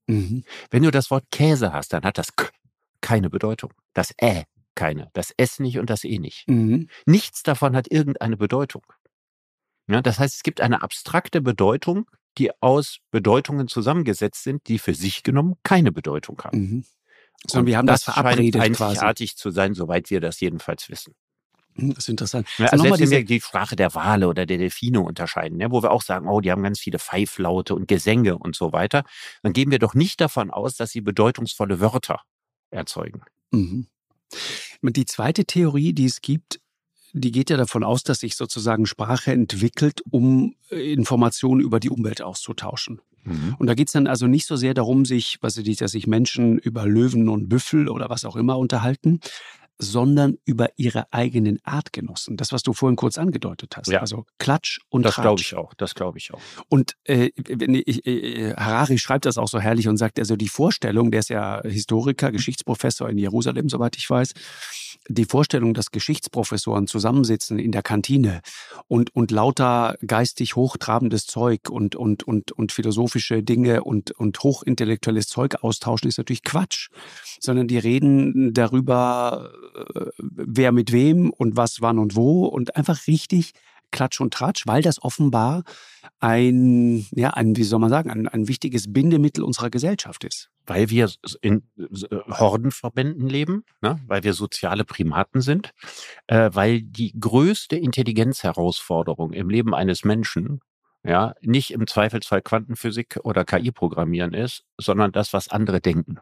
Mhm. Wenn du das Wort Käse hast, dann hat das K keine Bedeutung. Das Ä keine, das S nicht und das E nicht. Mhm. Nichts davon hat irgendeine Bedeutung. Ja, das heißt, es gibt eine abstrakte Bedeutung, die aus Bedeutungen zusammengesetzt sind, die für sich genommen keine Bedeutung haben. Mhm. Sondern wir haben das, das verabredet scheint einzigartig quasi. zu sein, soweit wir das jedenfalls wissen. Hm, das ist interessant. Ja, also selbst wenn wir die Sprache der Wale oder der Delfine unterscheiden, ja, wo wir auch sagen, oh, die haben ganz viele Pfeiflaute und Gesänge und so weiter, dann gehen wir doch nicht davon aus, dass sie bedeutungsvolle Wörter erzeugen. Mhm. Die zweite Theorie, die es gibt, die geht ja davon aus, dass sich sozusagen Sprache entwickelt, um äh, Informationen über die Umwelt auszutauschen. Mhm. Und da geht es dann also nicht so sehr darum, sich, was ich, dass sich Menschen über Löwen und Büffel oder was auch immer unterhalten, sondern über ihre eigenen Artgenossen. Das, was du vorhin kurz angedeutet hast. Ja. Also Klatsch und Das glaube ich auch. Das glaube ich auch. Und äh, ich, äh, Harari schreibt das auch so herrlich und sagt, also die Vorstellung, der ist ja Historiker, Geschichtsprofessor in Jerusalem, soweit ich weiß, die Vorstellung, dass Geschichtsprofessoren zusammensitzen in der Kantine und, und lauter geistig hochtrabendes Zeug und, und, und, und philosophische Dinge und, und hochintellektuelles Zeug austauschen, ist natürlich Quatsch. Sondern die reden darüber, wer mit wem und was, wann und wo und einfach richtig Klatsch und Tratsch, weil das offenbar ein, ja, ein, wie soll man sagen, ein, ein wichtiges Bindemittel unserer Gesellschaft ist. Weil wir in äh, Hordenverbänden leben, ne? weil wir soziale Primaten sind, äh, weil die größte Intelligenzherausforderung im Leben eines Menschen ja nicht im Zweifelsfall Quantenphysik oder KI-Programmieren ist, sondern das, was andere denken.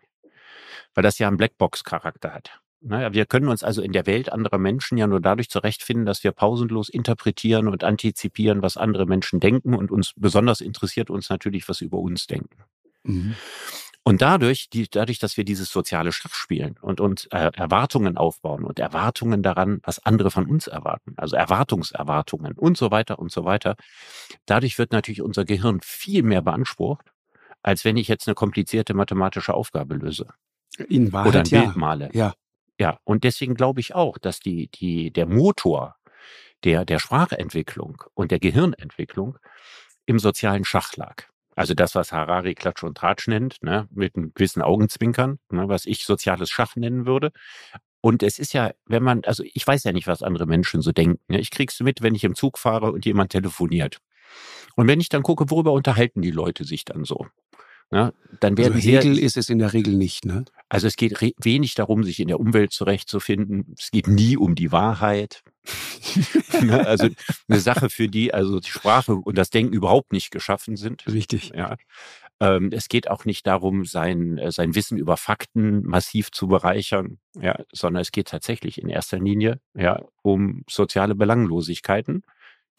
Weil das ja einen Blackbox-Charakter hat. Naja, wir können uns also in der Welt anderer Menschen ja nur dadurch zurechtfinden, dass wir pausenlos interpretieren und antizipieren, was andere Menschen denken. Und uns besonders interessiert uns natürlich, was sie über uns denken. Mhm. Und dadurch, die, dadurch, dass wir dieses soziale Schach spielen und uns äh, Erwartungen aufbauen und Erwartungen daran, was andere von uns erwarten, also Erwartungserwartungen und so weiter und so weiter, dadurch wird natürlich unser Gehirn viel mehr beansprucht, als wenn ich jetzt eine komplizierte mathematische Aufgabe löse In Wahrheit oder ein ja. Bild male. Ja, Ja, und deswegen glaube ich auch, dass die, die, der Motor der, der Sprachentwicklung und der Gehirnentwicklung im sozialen Schach lag. Also das, was Harari Klatsch und Tratsch nennt, ne, mit einem gewissen Augenzwinkern, ne, was ich soziales Schach nennen würde. Und es ist ja, wenn man, also ich weiß ja nicht, was andere Menschen so denken. Ne? Ich krieg's mit, wenn ich im Zug fahre und jemand telefoniert. Und wenn ich dann gucke, worüber unterhalten die Leute sich dann so? Ne? Dann also werden sehr, Hegel ist es in der Regel nicht, ne? also es geht wenig darum, sich in der Umwelt zurechtzufinden. Es geht nie um die Wahrheit. (laughs) Ne, also eine Sache, für die also die Sprache und das Denken überhaupt nicht geschaffen sind. Richtig. Ja. Ähm, es geht auch nicht darum, sein, äh, sein Wissen über Fakten massiv zu bereichern, ja, sondern es geht tatsächlich in erster Linie ja, um soziale Belanglosigkeiten,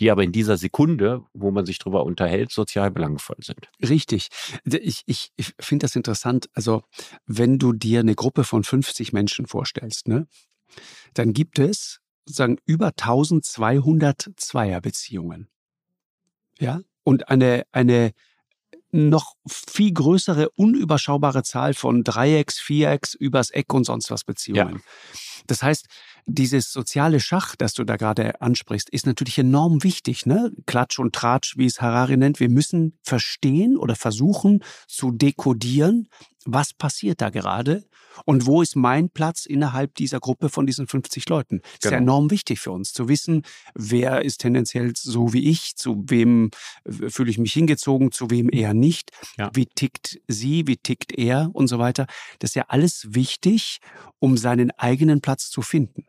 die aber in dieser Sekunde, wo man sich drüber unterhält, sozial belangvoll sind. Richtig. Ich, ich, ich finde das interessant. Also, wenn du dir eine Gruppe von 50 Menschen vorstellst, ne, dann gibt es sozusagen über 1200 Zweierbeziehungen. Ja, und eine, eine noch viel größere, unüberschaubare Zahl von Dreiecks, Vierecks, übers Eck und sonst was Beziehungen. Das heißt, dieses soziale Schach, das du da gerade ansprichst, ist natürlich enorm wichtig. Ne? Klatsch und Tratsch, wie es Harari nennt. Wir müssen verstehen oder versuchen zu dekodieren, was passiert da gerade und wo ist mein Platz innerhalb dieser Gruppe von diesen 50 Leuten. Das ist ja Genau. enorm wichtig für uns, zu wissen, wer ist tendenziell so wie ich, zu wem äh, fühle ich mich hingezogen, zu wem eher nicht, Ja. wie tickt sie, wie tickt er und so weiter. Das ist ja alles wichtig, um seinen eigenen Platz zu finden.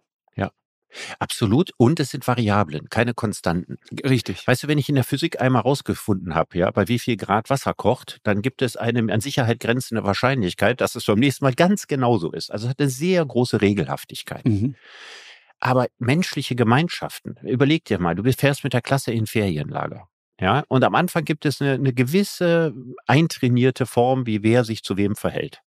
Absolut. Und es sind Variablen, keine Konstanten. Richtig. Weißt du, wenn ich in der Physik einmal rausgefunden habe, ja, bei wie viel Grad Wasser kocht, dann gibt es eine an Sicherheit grenzende Wahrscheinlichkeit, dass es beim nächsten Mal ganz genauso ist. Also es hat eine sehr große Regelhaftigkeit. Mhm. Aber menschliche Gemeinschaften, überleg dir mal, du fährst mit der Klasse in Ferienlager. Ja, und am Anfang gibt es eine, eine gewisse eintrainierte Form, wie wer sich zu wem verhält.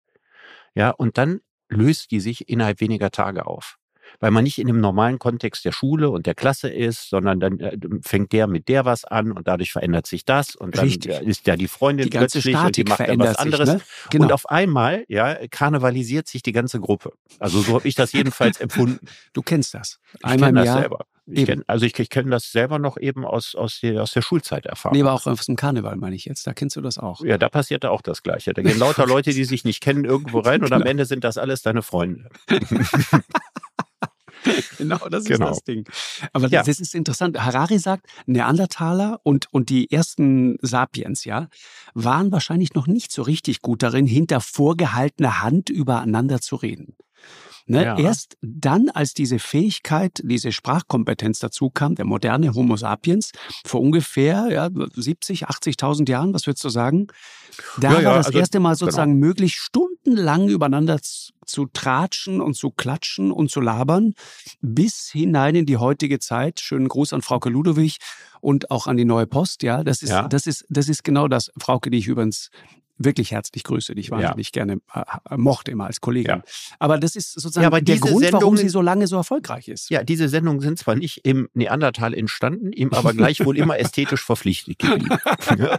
Ja, und dann löst die sich innerhalb weniger Tage auf. Weil man nicht in dem normalen Kontext der Schule und der Klasse ist, sondern dann äh, fängt der mit der was an und dadurch verändert sich das und dann Richtig. äh, ist ja die Freundin Die ganze plötzlich und die Statik macht dann was anderes. sich. Ne? Genau. Und auf einmal, ja, karnevalisiert sich die ganze Gruppe. Also so habe ich das jedenfalls empfunden. (laughs) du kennst das. Ich Einmal kenne im das Jahr. selber. Ich kenn, also ich, ich kenne das selber noch eben aus, aus, der, aus der Schulzeit erfahren. Nee, aber auch aus dem Karneval meine ich jetzt. Da kennst du das auch. ja, da passierte auch das Gleiche. Da gehen lauter (laughs) Leute, die sich nicht kennen, irgendwo rein und am Genau. Ende sind das alles deine Freunde. (laughs) (laughs) Genau, das Genau. ist das Ding. Aber Ja. das, das ist interessant. Harari sagt, Neandertaler und, und die ersten Sapiens, ja, waren wahrscheinlich noch nicht so richtig gut darin, hinter vorgehaltener Hand übereinander zu reden. Ne? Ja. Erst dann, als diese Fähigkeit, diese Sprachkompetenz dazu kam, der moderne Homo sapiens, vor ungefähr ja, 70, 80.000 Jahren, was würdest du sagen? Da Ja, war ja, das also- erste Mal sozusagen möglich, stundenlang übereinander zu, zu tratschen und zu klatschen und zu labern, bis hinein in die heutige Zeit. Schönen Gruß an Frauke Ludowig und auch an die Neue Post. Ja, das ist, Ja. das ist, das ist genau das, Frauke, die ich übrigens wirklich herzlich grüße, die ich wahnsinnig ja. gerne äh, mochte immer als Kollegin. Ja. Aber das ist sozusagen ja, der Grund, Sendungen, warum sie so lange so erfolgreich ist. Ja, diese Sendungen sind zwar nicht im Neandertal entstanden, ihm aber gleichwohl immer ästhetisch (laughs) verpflichtet geblieben.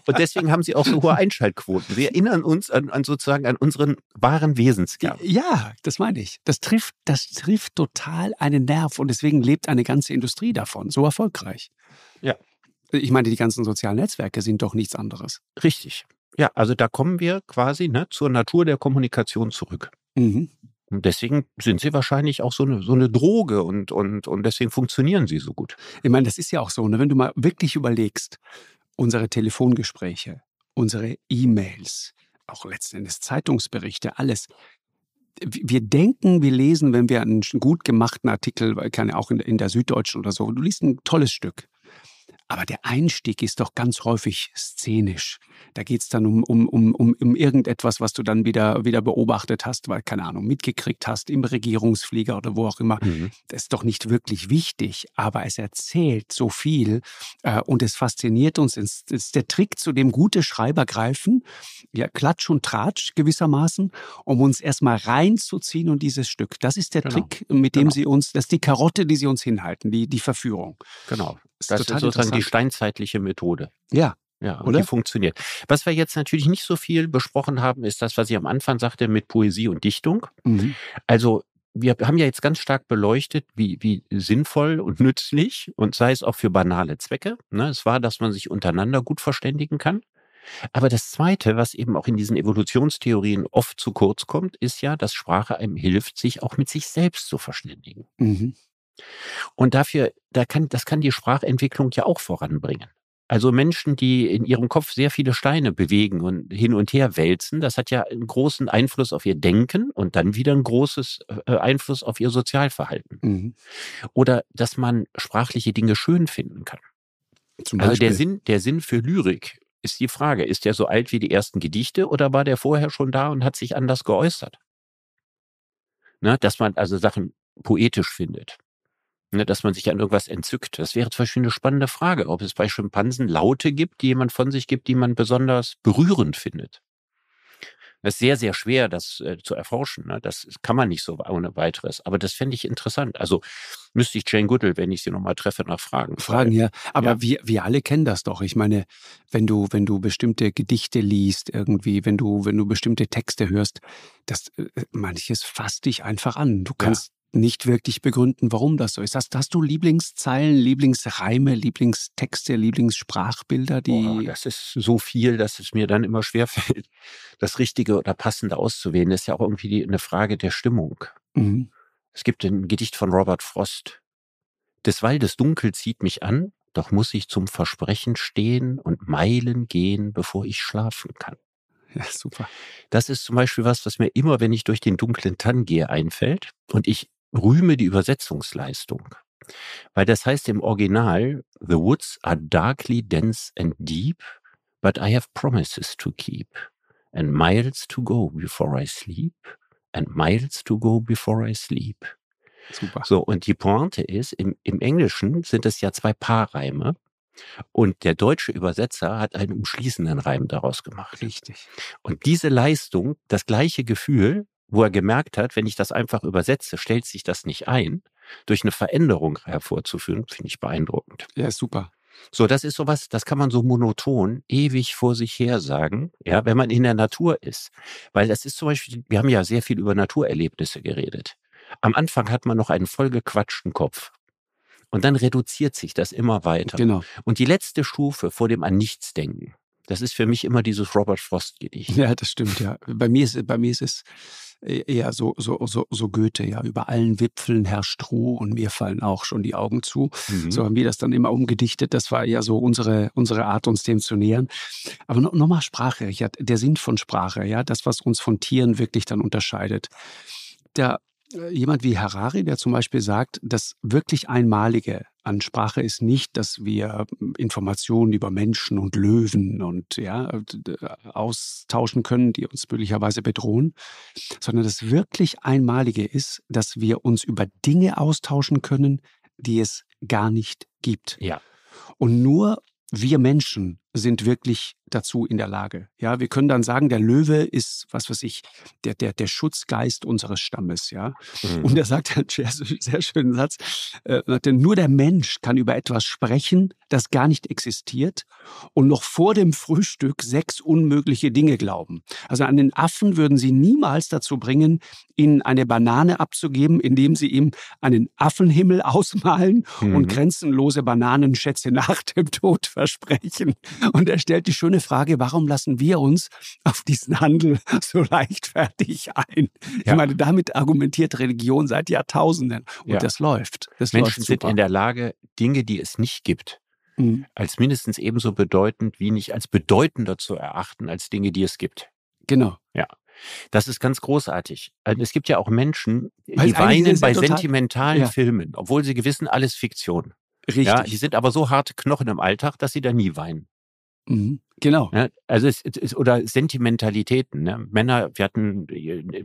Und deswegen haben sie auch so hohe Einschaltquoten. Wir erinnern uns an, an sozusagen an unseren wahren Wesenskern. Ja, das meine ich. Das trifft, das trifft total einen Nerv und deswegen lebt eine ganze Industrie davon, so erfolgreich. Ja. Ich meine, die ganzen sozialen Netzwerke sind doch nichts anderes. Richtig. Ja, also da kommen wir quasi ne, zur Natur der Kommunikation zurück. Mhm. Und deswegen sind sie wahrscheinlich auch so eine, so eine Droge und, und, und deswegen funktionieren sie so gut. Ich meine, das ist ja auch so, ne? wenn du mal wirklich überlegst, unsere Telefongespräche, unsere E-Mails, auch letztendlich Zeitungsberichte, alles. Wir denken, wir lesen, wenn wir einen gut gemachten Artikel, kann ja auch in, in der Süddeutschen oder so, du liest ein tolles Stück. Aber der Einstieg ist doch ganz häufig szenisch. Da geht's dann um, um, um, um, um irgendetwas, was du dann wieder, wieder beobachtet hast, weil, keine Ahnung, mitgekriegt hast im Regierungsflieger oder wo auch immer. Mhm. Das ist doch nicht wirklich wichtig, aber es erzählt so viel äh, und es fasziniert uns. Es ist der Trick, zu dem gute Schreiber greifen, ja, Klatsch und Tratsch gewissermaßen, um uns erstmal reinzuziehen und dieses Stück. Das ist der genau. Trick, mit dem genau. sie uns, das ist die Karotte, die sie uns hinhalten, die, die Verführung. Genau. Das, das ist sozusagen die steinzeitliche Methode. Ja. Ja, und Oder? die funktioniert. Was wir jetzt natürlich nicht so viel besprochen haben, ist das, was ich am Anfang sagte mit Poesie und Dichtung. Mhm. Also wir haben ja jetzt ganz stark beleuchtet, wie, wie sinnvoll und nützlich und sei es auch für banale Zwecke. Ne, es war, dass man sich untereinander gut verständigen kann. Aber das Zweite, was eben auch in diesen Evolutionstheorien oft zu kurz kommt, ist ja, dass Sprache einem hilft, sich auch mit sich selbst zu verständigen. Mhm. Und dafür, da kann, das kann die Sprachentwicklung ja auch voranbringen. Also Menschen, die in ihrem Kopf sehr viele Steine bewegen und hin und her wälzen, das hat ja einen großen Einfluss auf ihr Denken und dann wieder einen großes äh, Einfluss auf ihr Sozialverhalten. Mhm. Oder dass man sprachliche Dinge schön finden kann. Also der Sinn, der Sinn für Lyrik ist die Frage, ist der so alt wie die ersten Gedichte oder war der vorher schon da und hat sich anders geäußert? Ne, dass man also Sachen poetisch findet ne, dass man sich an irgendwas entzückt. Das wäre zum Beispiel eine spannende Frage, ob es bei Schimpansen Laute gibt, die jemand von sich gibt, die man besonders berührend findet. Das ist sehr, sehr schwer, das äh, zu erforschen. Ne? Das kann man nicht so ohne weiteres. Aber das fände ich interessant. Also müsste ich Jane Goodall, wenn ich sie nochmal treffe, nach Fragen. Fragen, ja. Aber ja. Wir, wir alle kennen das doch. Ich meine, wenn du, wenn du bestimmte Gedichte liest, irgendwie, wenn du, wenn du bestimmte Texte hörst, das äh, manches fasst dich einfach an. Du kannst nicht wirklich begründen, warum das so ist. Hast, hast du Lieblingszeilen, Lieblingsreime, Lieblingstexte, Lieblingssprachbilder, die. Oh, das ist so viel, dass es mir dann immer schwerfällt, (laughs) das Richtige oder Passende auszuwählen. Das ist ja auch irgendwie die, eine Frage der Stimmung. Mhm. Es gibt ein Gedicht von Robert Frost. Des Waldes Dunkel zieht mich an, doch muss ich zum Versprechen stehen und Meilen gehen, bevor ich schlafen kann. Ja, super. Das ist zum Beispiel was, was mir immer, wenn ich durch den dunklen Tann gehe, einfällt. Und ich rühme die Übersetzungsleistung. Weil das heißt im Original, The woods are darkly dense and deep, but I have promises to keep, and miles to go before I sleep, and miles to go before I sleep. Super. So, und die Pointe ist, im, im Englischen sind es ja zwei Paarreime. Und der deutsche Übersetzer hat einen umschließenden Reim daraus gemacht. Richtig. Und diese Leistung, das gleiche Gefühl, wo er gemerkt hat, wenn ich das einfach übersetze, stellt sich das nicht ein, durch eine Veränderung hervorzuführen, finde ich beeindruckend. Ja, super. So, das ist sowas, das kann man so monoton ewig vor sich her sagen, ja, wenn man in der Natur ist. Weil das ist zum Beispiel, wir haben ja sehr viel über Naturerlebnisse geredet. Am Anfang hat man noch einen vollgequatschten Kopf. Und dann reduziert sich das immer weiter. Genau. Und die letzte Stufe vor dem an nichts denken, das ist für mich immer dieses Robert Frost Gedicht. Ja, das stimmt, ja. Bei mir ist, bei mir ist es eher so, so, so, so Goethe, ja. Über allen Wipfeln herrscht Ruhe und mir fallen auch schon die Augen zu. Mhm. So haben wir das dann immer umgedichtet. Das war ja so unsere, unsere Art, uns dem zu nähern. Aber no, nochmal Sprache, Richard. Der Sinn von Sprache, ja. Das, was uns von Tieren wirklich dann unterscheidet. Der äh, jemand wie Harari, der zum Beispiel sagt, das wirklich Einmalige an Sprache ist nicht, dass wir Informationen über Menschen und Löwen und ja, austauschen können, die uns möglicherweise bedrohen, sondern das wirklich Einmalige ist, dass wir uns über Dinge austauschen können, die es gar nicht gibt. Ja. Und nur wir Menschen sind wirklich dazu in der Lage. Ja, wir können dann sagen, der Löwe ist, was weiß ich, der, der, der Schutzgeist unseres Stammes, ja. Mhm. Und er sagt einen (laughs) sehr, sehr schönen Satz, äh, denn nur der Mensch kann über etwas sprechen, das gar nicht existiert und noch vor dem Frühstück sechs unmögliche Dinge glauben. Also an den Affen würden sie niemals dazu bringen, ihnen eine Banane abzugeben, indem sie ihm einen Affenhimmel (laughs) ausmalen mhm. und grenzenlose Bananenschätze (laughs) nach dem Tod versprechen. Und er stellt die schöne Frage, warum lassen wir uns auf diesen Handel (laughs) so leichtfertig ein? Ja. Ich meine, damit argumentiert Religion seit Jahrtausenden und ja. das läuft. Das Menschen läuft sind in der Lage, Dinge, die es nicht gibt, mhm. als mindestens ebenso bedeutend wie nicht als bedeutender zu erachten als Dinge, die es gibt. Genau. Ja. Das ist ganz großartig. Also es gibt ja auch Menschen, die weinen bei sentimentalen ja. Filmen, obwohl sie gewissen, alles Fiktion. Richtig. Ja, die sind aber so harte Knochen im Alltag, dass sie da nie weinen. Mhm. Genau. Ja, also es, es, oder Sentimentalitäten. Ne? Männer, wir hatten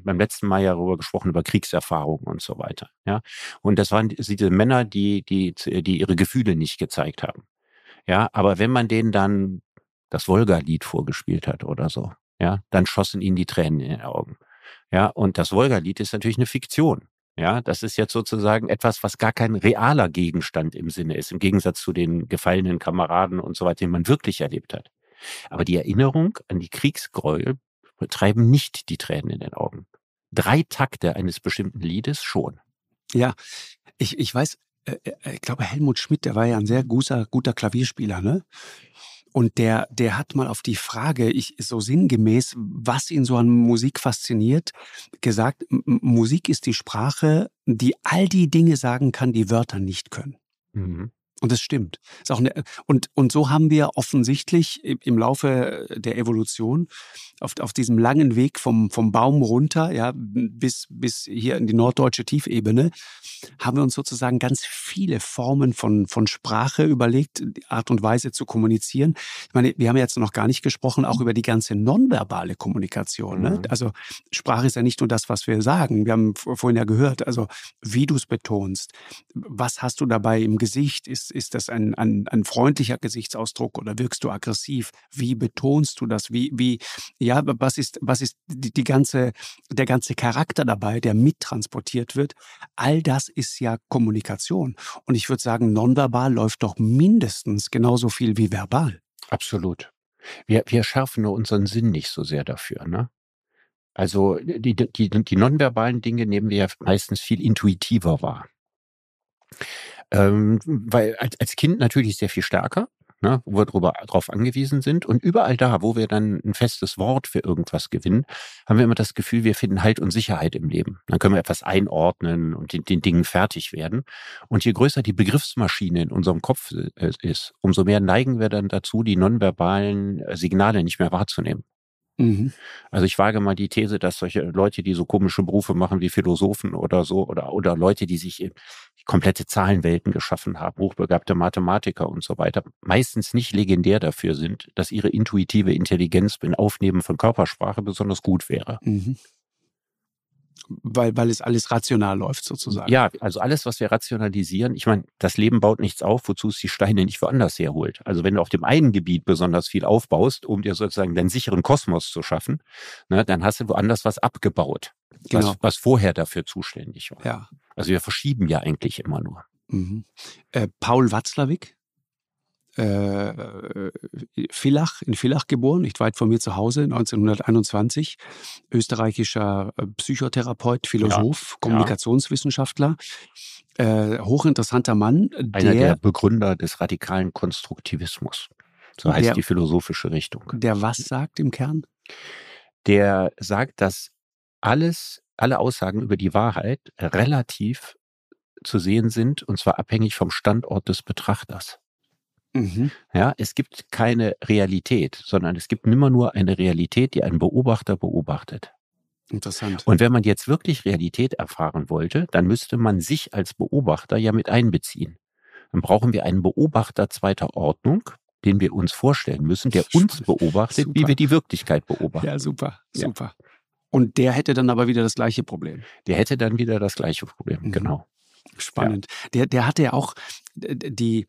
beim letzten Mal ja darüber gesprochen, über Kriegserfahrungen und so weiter. Ja. Und das waren diese Männer, die, die, die ihre Gefühle nicht gezeigt haben. Ja, aber wenn man denen dann das Wolga-Lied vorgespielt hat oder so, ja, dann schossen ihnen die Tränen in den Augen. Ja, und das Wolga-Lied ist natürlich eine Fiktion. Ja, das ist jetzt sozusagen etwas, was gar kein realer Gegenstand im Sinne ist, im Gegensatz zu den gefallenen Kameraden und so weiter, den man wirklich erlebt hat. Aber die Erinnerung an die Kriegsgräuel treiben nicht die Tränen in den Augen. Drei Takte eines bestimmten Liedes schon. Ja, ich, ich weiß, äh, äh ich glaube, Helmut Schmidt, der war ja ein sehr guter, guter Klavierspieler, ne? Und der, der hat mal auf die Frage, ich so sinngemäß, was ihn so an Musik fasziniert, gesagt, Musik ist die Sprache, die all die Dinge sagen kann, die Wörter nicht können. Mhm. Und das stimmt. Ist auch eine, und, und so haben wir offensichtlich im Laufe der Evolution auf, auf diesem langen Weg vom, vom Baum runter, ja, bis, bis hier in die norddeutsche Tiefebene, haben wir uns sozusagen ganz viele Formen von, von Sprache überlegt, die Art und Weise zu kommunizieren. Ich meine, wir haben jetzt noch gar nicht gesprochen, auch über die ganze nonverbale Kommunikation. Ne? Mhm. Also Sprache ist ja nicht nur das, was wir sagen. Wir haben vorhin ja gehört, also wie du es betonst. Was hast du dabei im Gesicht? Ist, ist das ein, ein, ein freundlicher Gesichtsausdruck oder wirkst du aggressiv? Wie betonst du das? Wie, wie, ja, was ist, was ist die, die ganze, der ganze Charakter dabei, der mittransportiert wird? All das ist ja Kommunikation. Und ich würde sagen, nonverbal läuft doch mindestens genauso viel wie verbal. Absolut. Wir, wir schärfen nur unseren Sinn nicht so sehr dafür, ne? Also die, die, die nonverbalen Dinge nehmen wir ja meistens viel intuitiver wahr. Ähm, weil als, als Kind natürlich sehr viel stärker, ne, wo wir drüber, drauf angewiesen sind. Und überall da, wo wir dann ein festes Wort für irgendwas gewinnen, haben wir immer das Gefühl, wir finden Halt und Sicherheit im Leben. Dann können wir etwas einordnen und den, den Dingen fertig werden. Und je größer die Begriffsmaschine in unserem Kopf äh, ist, umso mehr neigen wir dann dazu, die nonverbalen äh, Signale nicht mehr wahrzunehmen. Mhm. Also ich wage mal die These, dass solche Leute, die so komische Berufe machen wie Philosophen oder so, oder, oder Leute, die sich komplette Zahlenwelten geschaffen haben, hochbegabte Mathematiker und so weiter, meistens nicht legendär dafür sind, dass ihre intuitive Intelligenz beim Aufnehmen von Körpersprache besonders gut wäre. Mhm weil, weil es alles rational läuft sozusagen. Ja, also alles, was wir rationalisieren, ich meine, das Leben baut nichts auf, wozu es die Steine nicht woanders herholt. Also wenn du auf dem einen Gebiet besonders viel aufbaust, um dir sozusagen deinen sicheren Kosmos zu schaffen, ne, dann hast du woanders was abgebaut, genau. was, was vorher dafür zuständig war. Ja. Also wir verschieben ja eigentlich immer nur. Mhm. Äh, Paul Watzlawick, äh, Villach, in Villach geboren, nicht weit von mir zu Hause, 1921. Österreichischer äh, Psychotherapeut, Philosoph, ja, Kommunikationswissenschaftler. Äh, hochinteressanter Mann. Einer der, Begründer des radikalen Konstruktivismus. So heißt der, die philosophische Richtung. Der was sagt im Kern? Der sagt, dass alles, alle Aussagen über die Wahrheit relativ zu sehen sind, und zwar abhängig vom Standort des Betrachters. Mhm. Ja, es gibt keine Realität, sondern es gibt immer nur eine Realität, die ein Beobachter beobachtet. Interessant. Und wenn man jetzt wirklich Realität erfahren wollte, dann müsste man sich als Beobachter ja mit einbeziehen. Dann brauchen wir einen Beobachter zweiter Ordnung, den wir uns vorstellen müssen, der uns (laughs) beobachtet, super. wie wir die Wirklichkeit beobachten. Ja, super, super. Ja. Und der hätte dann aber wieder das gleiche Problem. Der hätte dann wieder das gleiche Problem, mhm. genau. Spannend. Ja. Der, der hatte ja auch die,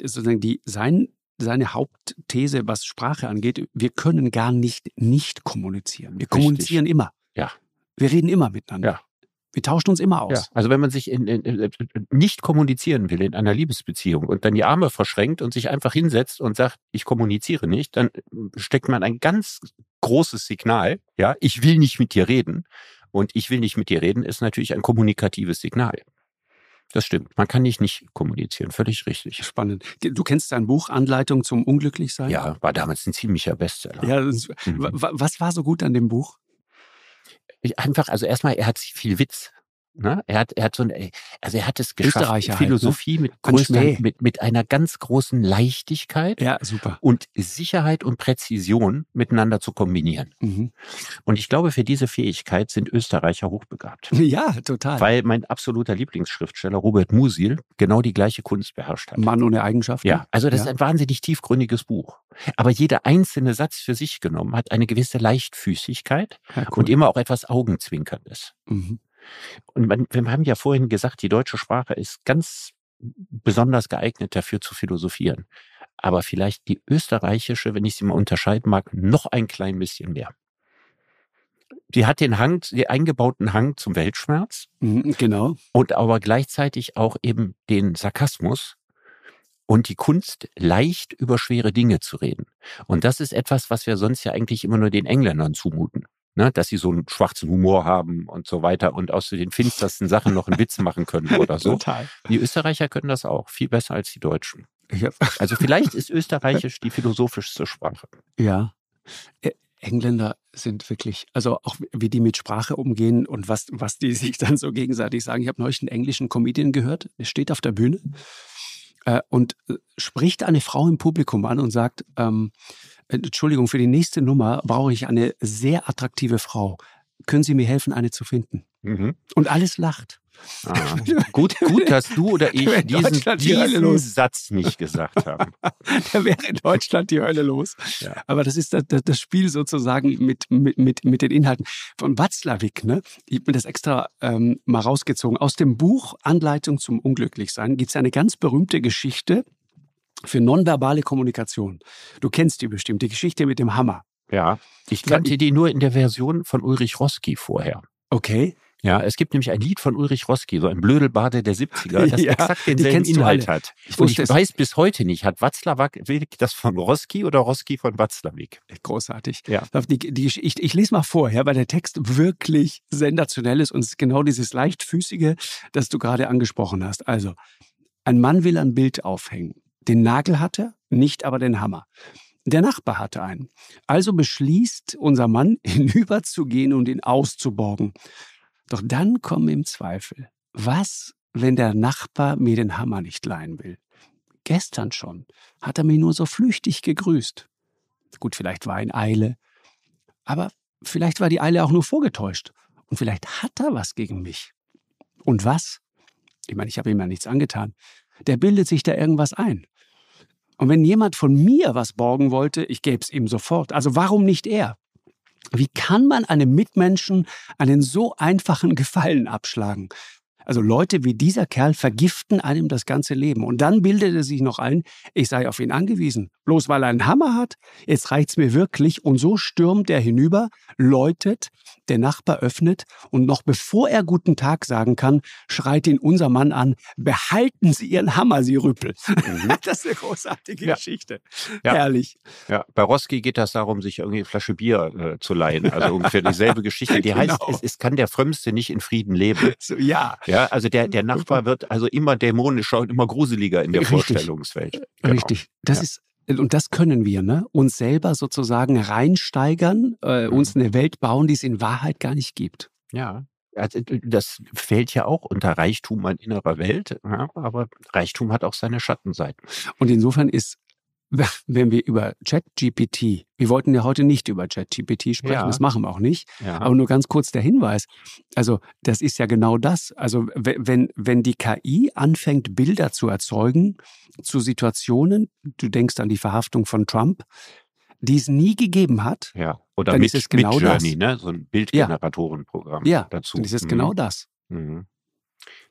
sozusagen die, sein seine Hauptthese, was Sprache angeht, wir können gar nicht nicht kommunizieren. Wir kommunizieren immer. Ja. Wir reden immer miteinander. Ja. Wir tauschen uns immer aus. Ja, also wenn man sich in, in, in, nicht kommunizieren will in einer Liebesbeziehung und dann die Arme verschränkt und sich einfach hinsetzt und sagt, ich kommuniziere nicht, dann steckt man ein ganz großes Signal, ja, ich will nicht mit dir reden. Und ich will nicht mit dir reden, ist natürlich ein kommunikatives Signal. Das stimmt. Man kann nicht nicht kommunizieren. Völlig richtig. Spannend. Du kennst sein Buch Anleitung zum Unglücklichsein? Ja, war damals ein ziemlicher Bestseller. Ja, Mhm. Was war so gut an dem Buch? Einfach, also erstmal, er hat viel Witz. Ne? Er hat, er hat so ein, also er hat es geschafft, Österreicher halt, ne? Philosophie mit, größter, mit, mit einer ganz großen Leichtigkeit Ja, super. und Sicherheit und Präzision miteinander zu kombinieren. Mhm. Und ich glaube, für diese Fähigkeit sind Österreicher hochbegabt. (laughs) Ja, total. Weil mein absoluter Lieblingsschriftsteller Robert Musil genau die gleiche Kunst beherrscht hat. Mann ohne Eigenschaften. Ja, also das Ja. ist ein wahnsinnig tiefgründiges Buch. Aber jeder einzelne Satz für sich genommen hat eine gewisse Leichtfüßigkeit Ja, cool. und immer auch etwas Augenzwinkerndes. Mhm. Und man, wir haben ja vorhin gesagt, die deutsche Sprache ist ganz besonders geeignet dafür zu philosophieren. Aber vielleicht die österreichische, wenn ich sie mal unterscheiden mag, noch ein klein bisschen mehr. Die hat den Hang, den eingebauten Hang zum Weltschmerz Mhm, Genau. und aber gleichzeitig auch eben den Sarkasmus und die Kunst, leicht über schwere Dinge zu reden. Und das ist etwas, was wir sonst ja eigentlich immer nur den Engländern zumuten. Ne, dass sie so einen schwarzen Humor haben und so weiter und aus den finstersten Sachen noch einen Witz machen können oder (laughs) so. Total. Die Österreicher können das auch, viel besser als die Deutschen. Hab, (laughs) Also vielleicht ist Österreichisch die philosophischste Sprache. ja. Engländer sind wirklich, also auch wie die mit Sprache umgehen und was, was die (laughs) sich dann so gegenseitig sagen. Ich habe neulich einen englischen Comedian gehört, der steht auf der Bühne äh, und äh, spricht eine Frau im Publikum an und sagt, ähm, Entschuldigung, für die nächste Nummer brauche ich eine sehr attraktive Frau. Können Sie mir helfen, eine zu finden? Und alles lacht. Ah, (laughs) gut, gut, dass du oder ich diesen, diesen. Satz nicht gesagt haben. (laughs) Da wäre in Deutschland die Hölle los. Ja. Aber das ist das, das Spiel sozusagen mit, mit, mit, mit den Inhalten. Von Watzlawick, ne? ich habe mir das extra ähm, mal rausgezogen. Aus dem Buch Anleitung zum Unglücklichsein gibt es eine ganz berühmte Geschichte für nonverbale Kommunikation. Du kennst die bestimmt, die Geschichte mit dem Hammer. Ja, ich kannte die nur in der Version von Ulrich Roski vorher. Okay. Ja, es gibt nämlich ein Lied von Ulrich Roski, so ein Blödelbade der 70er, das (laughs) Ja, exakt denselben kennst du Inhalt hat. Ich Und ich es. weiß bis heute nicht, hat Watzlawick das von Roski oder Roski von Watzlawick? Großartig. Ja. Die, die, ich, ich lese mal vor, ja, weil der Text wirklich sensationell ist und es ist genau dieses leichtfüßige, das du gerade angesprochen hast. Also, ein Mann will ein Bild aufhängen. Den Nagel hat er, nicht aber den Hammer. Der Nachbar hatte einen. Also beschließt unser Mann, (laughs) hinüberzugehen und ihn auszuborgen. Doch dann kommen ihm Zweifel. Was, wenn der Nachbar mir den Hammer nicht leihen will? Gestern schon hat er mir nur so flüchtig gegrüßt. Gut, vielleicht war er in Eile. Aber vielleicht war die Eile auch nur vorgetäuscht. Und vielleicht hat er was gegen mich. Und was? Ich meine, ich habe ihm ja nichts angetan. Der bildet sich da irgendwas ein. Und wenn jemand von mir was borgen wollte, ich gäbe es ihm sofort. Also warum nicht er? Wie kann man einem Mitmenschen einen so einfachen (laughs) Gefallen abschlagen? Also Leute wie dieser Kerl vergiften einem das ganze Leben. Und dann bildet er sich noch ein, ich sei auf ihn angewiesen. Bloß weil er einen Hammer hat, jetzt reicht's mir wirklich. Und so stürmt er hinüber, läutet, der Nachbar öffnet und noch bevor er guten Tag sagen kann, schreit ihn unser Mann an, behalten Sie Ihren Hammer, Sie Rüppel. (laughs) Das ist eine großartige Ja. Geschichte. Ja. Herrlich. Ja, bei Roski geht das darum, sich irgendwie eine Flasche Bier äh, zu leihen. Also ungefähr dieselbe Geschichte. Die (laughs) heißt, Genau. es, es kann der Frömmste nicht in Frieden leben. So, ja, Ja, also der, der Nachbar wird also immer dämonischer und immer gruseliger in der Richtig. Vorstellungswelt. Genau. Richtig. Das Ja. ist und das können wir, ne? Uns selber sozusagen reinsteigern, äh, Mhm. uns eine Welt bauen, die es in Wahrheit gar nicht gibt. Ja. Also, das fällt ja auch unter Reichtum an innerer Welt, ja, aber Reichtum hat auch seine Schattenseiten. Und insofern ist, (laughs) wenn wir über ChatGPT, wir wollten ja heute nicht über ChatGPT sprechen, Ja. das machen wir auch nicht, Ja. aber nur ganz kurz der Hinweis. Also, das ist ja genau das. Also, we- wenn, wenn die KI anfängt, Bilder zu erzeugen zu Situationen, du denkst an die Verhaftung von Trump, die es nie gegeben hat, ja. Oder Dann mit, ist es genau mit Journey, das. ne? so ein Bildgeneratorenprogramm Ja, dazu. dann ist es Mhm. genau das. Mhm.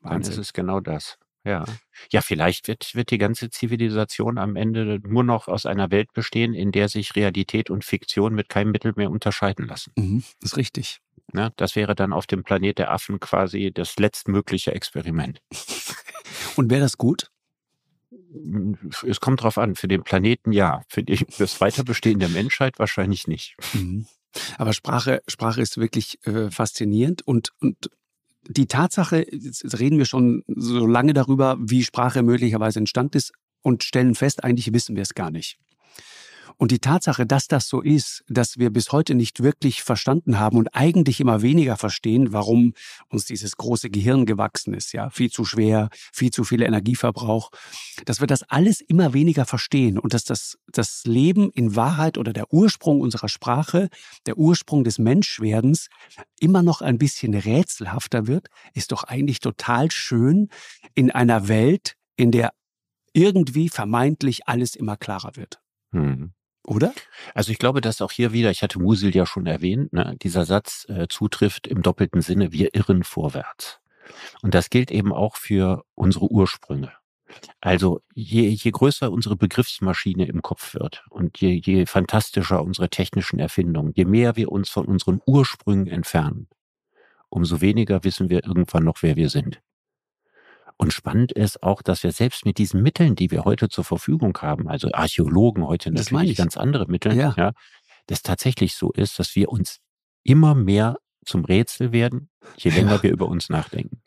Dann ist es genau das. Ja. Ja, vielleicht wird, wird die ganze Zivilisation am Ende nur noch aus einer Welt bestehen, in der sich Realität und Fiktion mit keinem Mittel mehr unterscheiden lassen. Mhm, ist richtig. Ne? Das wäre dann auf dem Planet der Affen quasi das letztmögliche Experiment. (laughs) Und wäre das gut? Es kommt drauf an. Für den Planeten ja. Für das Weiterbestehen der Menschheit wahrscheinlich nicht. Mhm. Aber Sprache, Sprache ist wirklich äh, faszinierend und, und die Tatsache, jetzt reden wir schon so lange darüber, wie Sprache möglicherweise entstanden ist und stellen fest, eigentlich wissen wir es gar nicht. Und die Tatsache, dass das so ist, dass wir bis heute nicht wirklich verstanden haben und eigentlich immer weniger verstehen, warum uns dieses große Gehirn gewachsen ist, ja, viel zu schwer, viel zu viel Energieverbrauch, dass wir das alles immer weniger verstehen und dass das, das Leben in Wahrheit oder der Ursprung unserer Sprache, der Ursprung des Menschwerdens immer noch ein bisschen rätselhafter wird, ist doch eigentlich total schön in einer Welt, in der irgendwie vermeintlich alles immer klarer wird. Hm. Oder? Also ich glaube, dass auch hier wieder, ich hatte Musil ja schon erwähnt, ne, dieser Satz äh, zutrifft im doppelten Sinne, wir irren vorwärts. Und das gilt eben auch für unsere Ursprünge. Also je, je größer unsere Begriffsmaschine im Kopf wird und je, je fantastischer unsere technischen Erfindungen, je mehr wir uns von unseren Ursprüngen entfernen, umso weniger wissen wir irgendwann noch, wer wir sind. Und spannend ist auch, dass wir selbst mit diesen Mitteln, die wir heute zur Verfügung haben, also Archäologen heute das natürlich ganz andere Mittel, ja. ja, das tatsächlich so ist, dass wir uns immer mehr zum Rätsel werden, je länger ja. wir über uns nachdenken.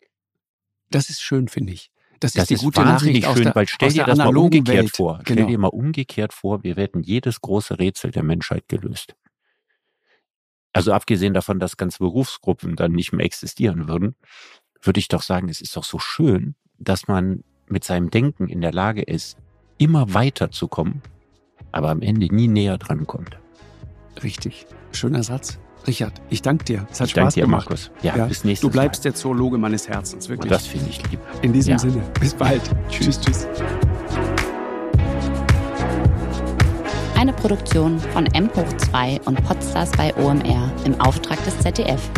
Das ist schön, finde ich. Das, das ist, ist wahnsinnig schön, der, weil stell dir das mal umgekehrt Welt. vor. Genau. Stell dir mal umgekehrt vor, wir hätten jedes große Rätsel der Menschheit gelöst. Also abgesehen davon, dass ganze Berufsgruppen dann nicht mehr existieren würden, würde ich doch sagen, es ist doch so schön, dass man mit seinem Denken in der Lage ist, immer weiter zu kommen, aber am Ende nie näher dran kommt. Richtig. Schöner Satz. Richard, ich danke dir. Es hat ich Spaß dir, gemacht. Markus. Ja, ja, bis nächstes Mal. Du bleibst Mal. der Zoologe meines Herzens, wirklich. Und das finde ich lieb. In diesem ja. Sinne, bis bald. (laughs) tschüss, tschüss. Eine Produktion von M hoch 2 und Podstars bei OMR im Auftrag des ZDF.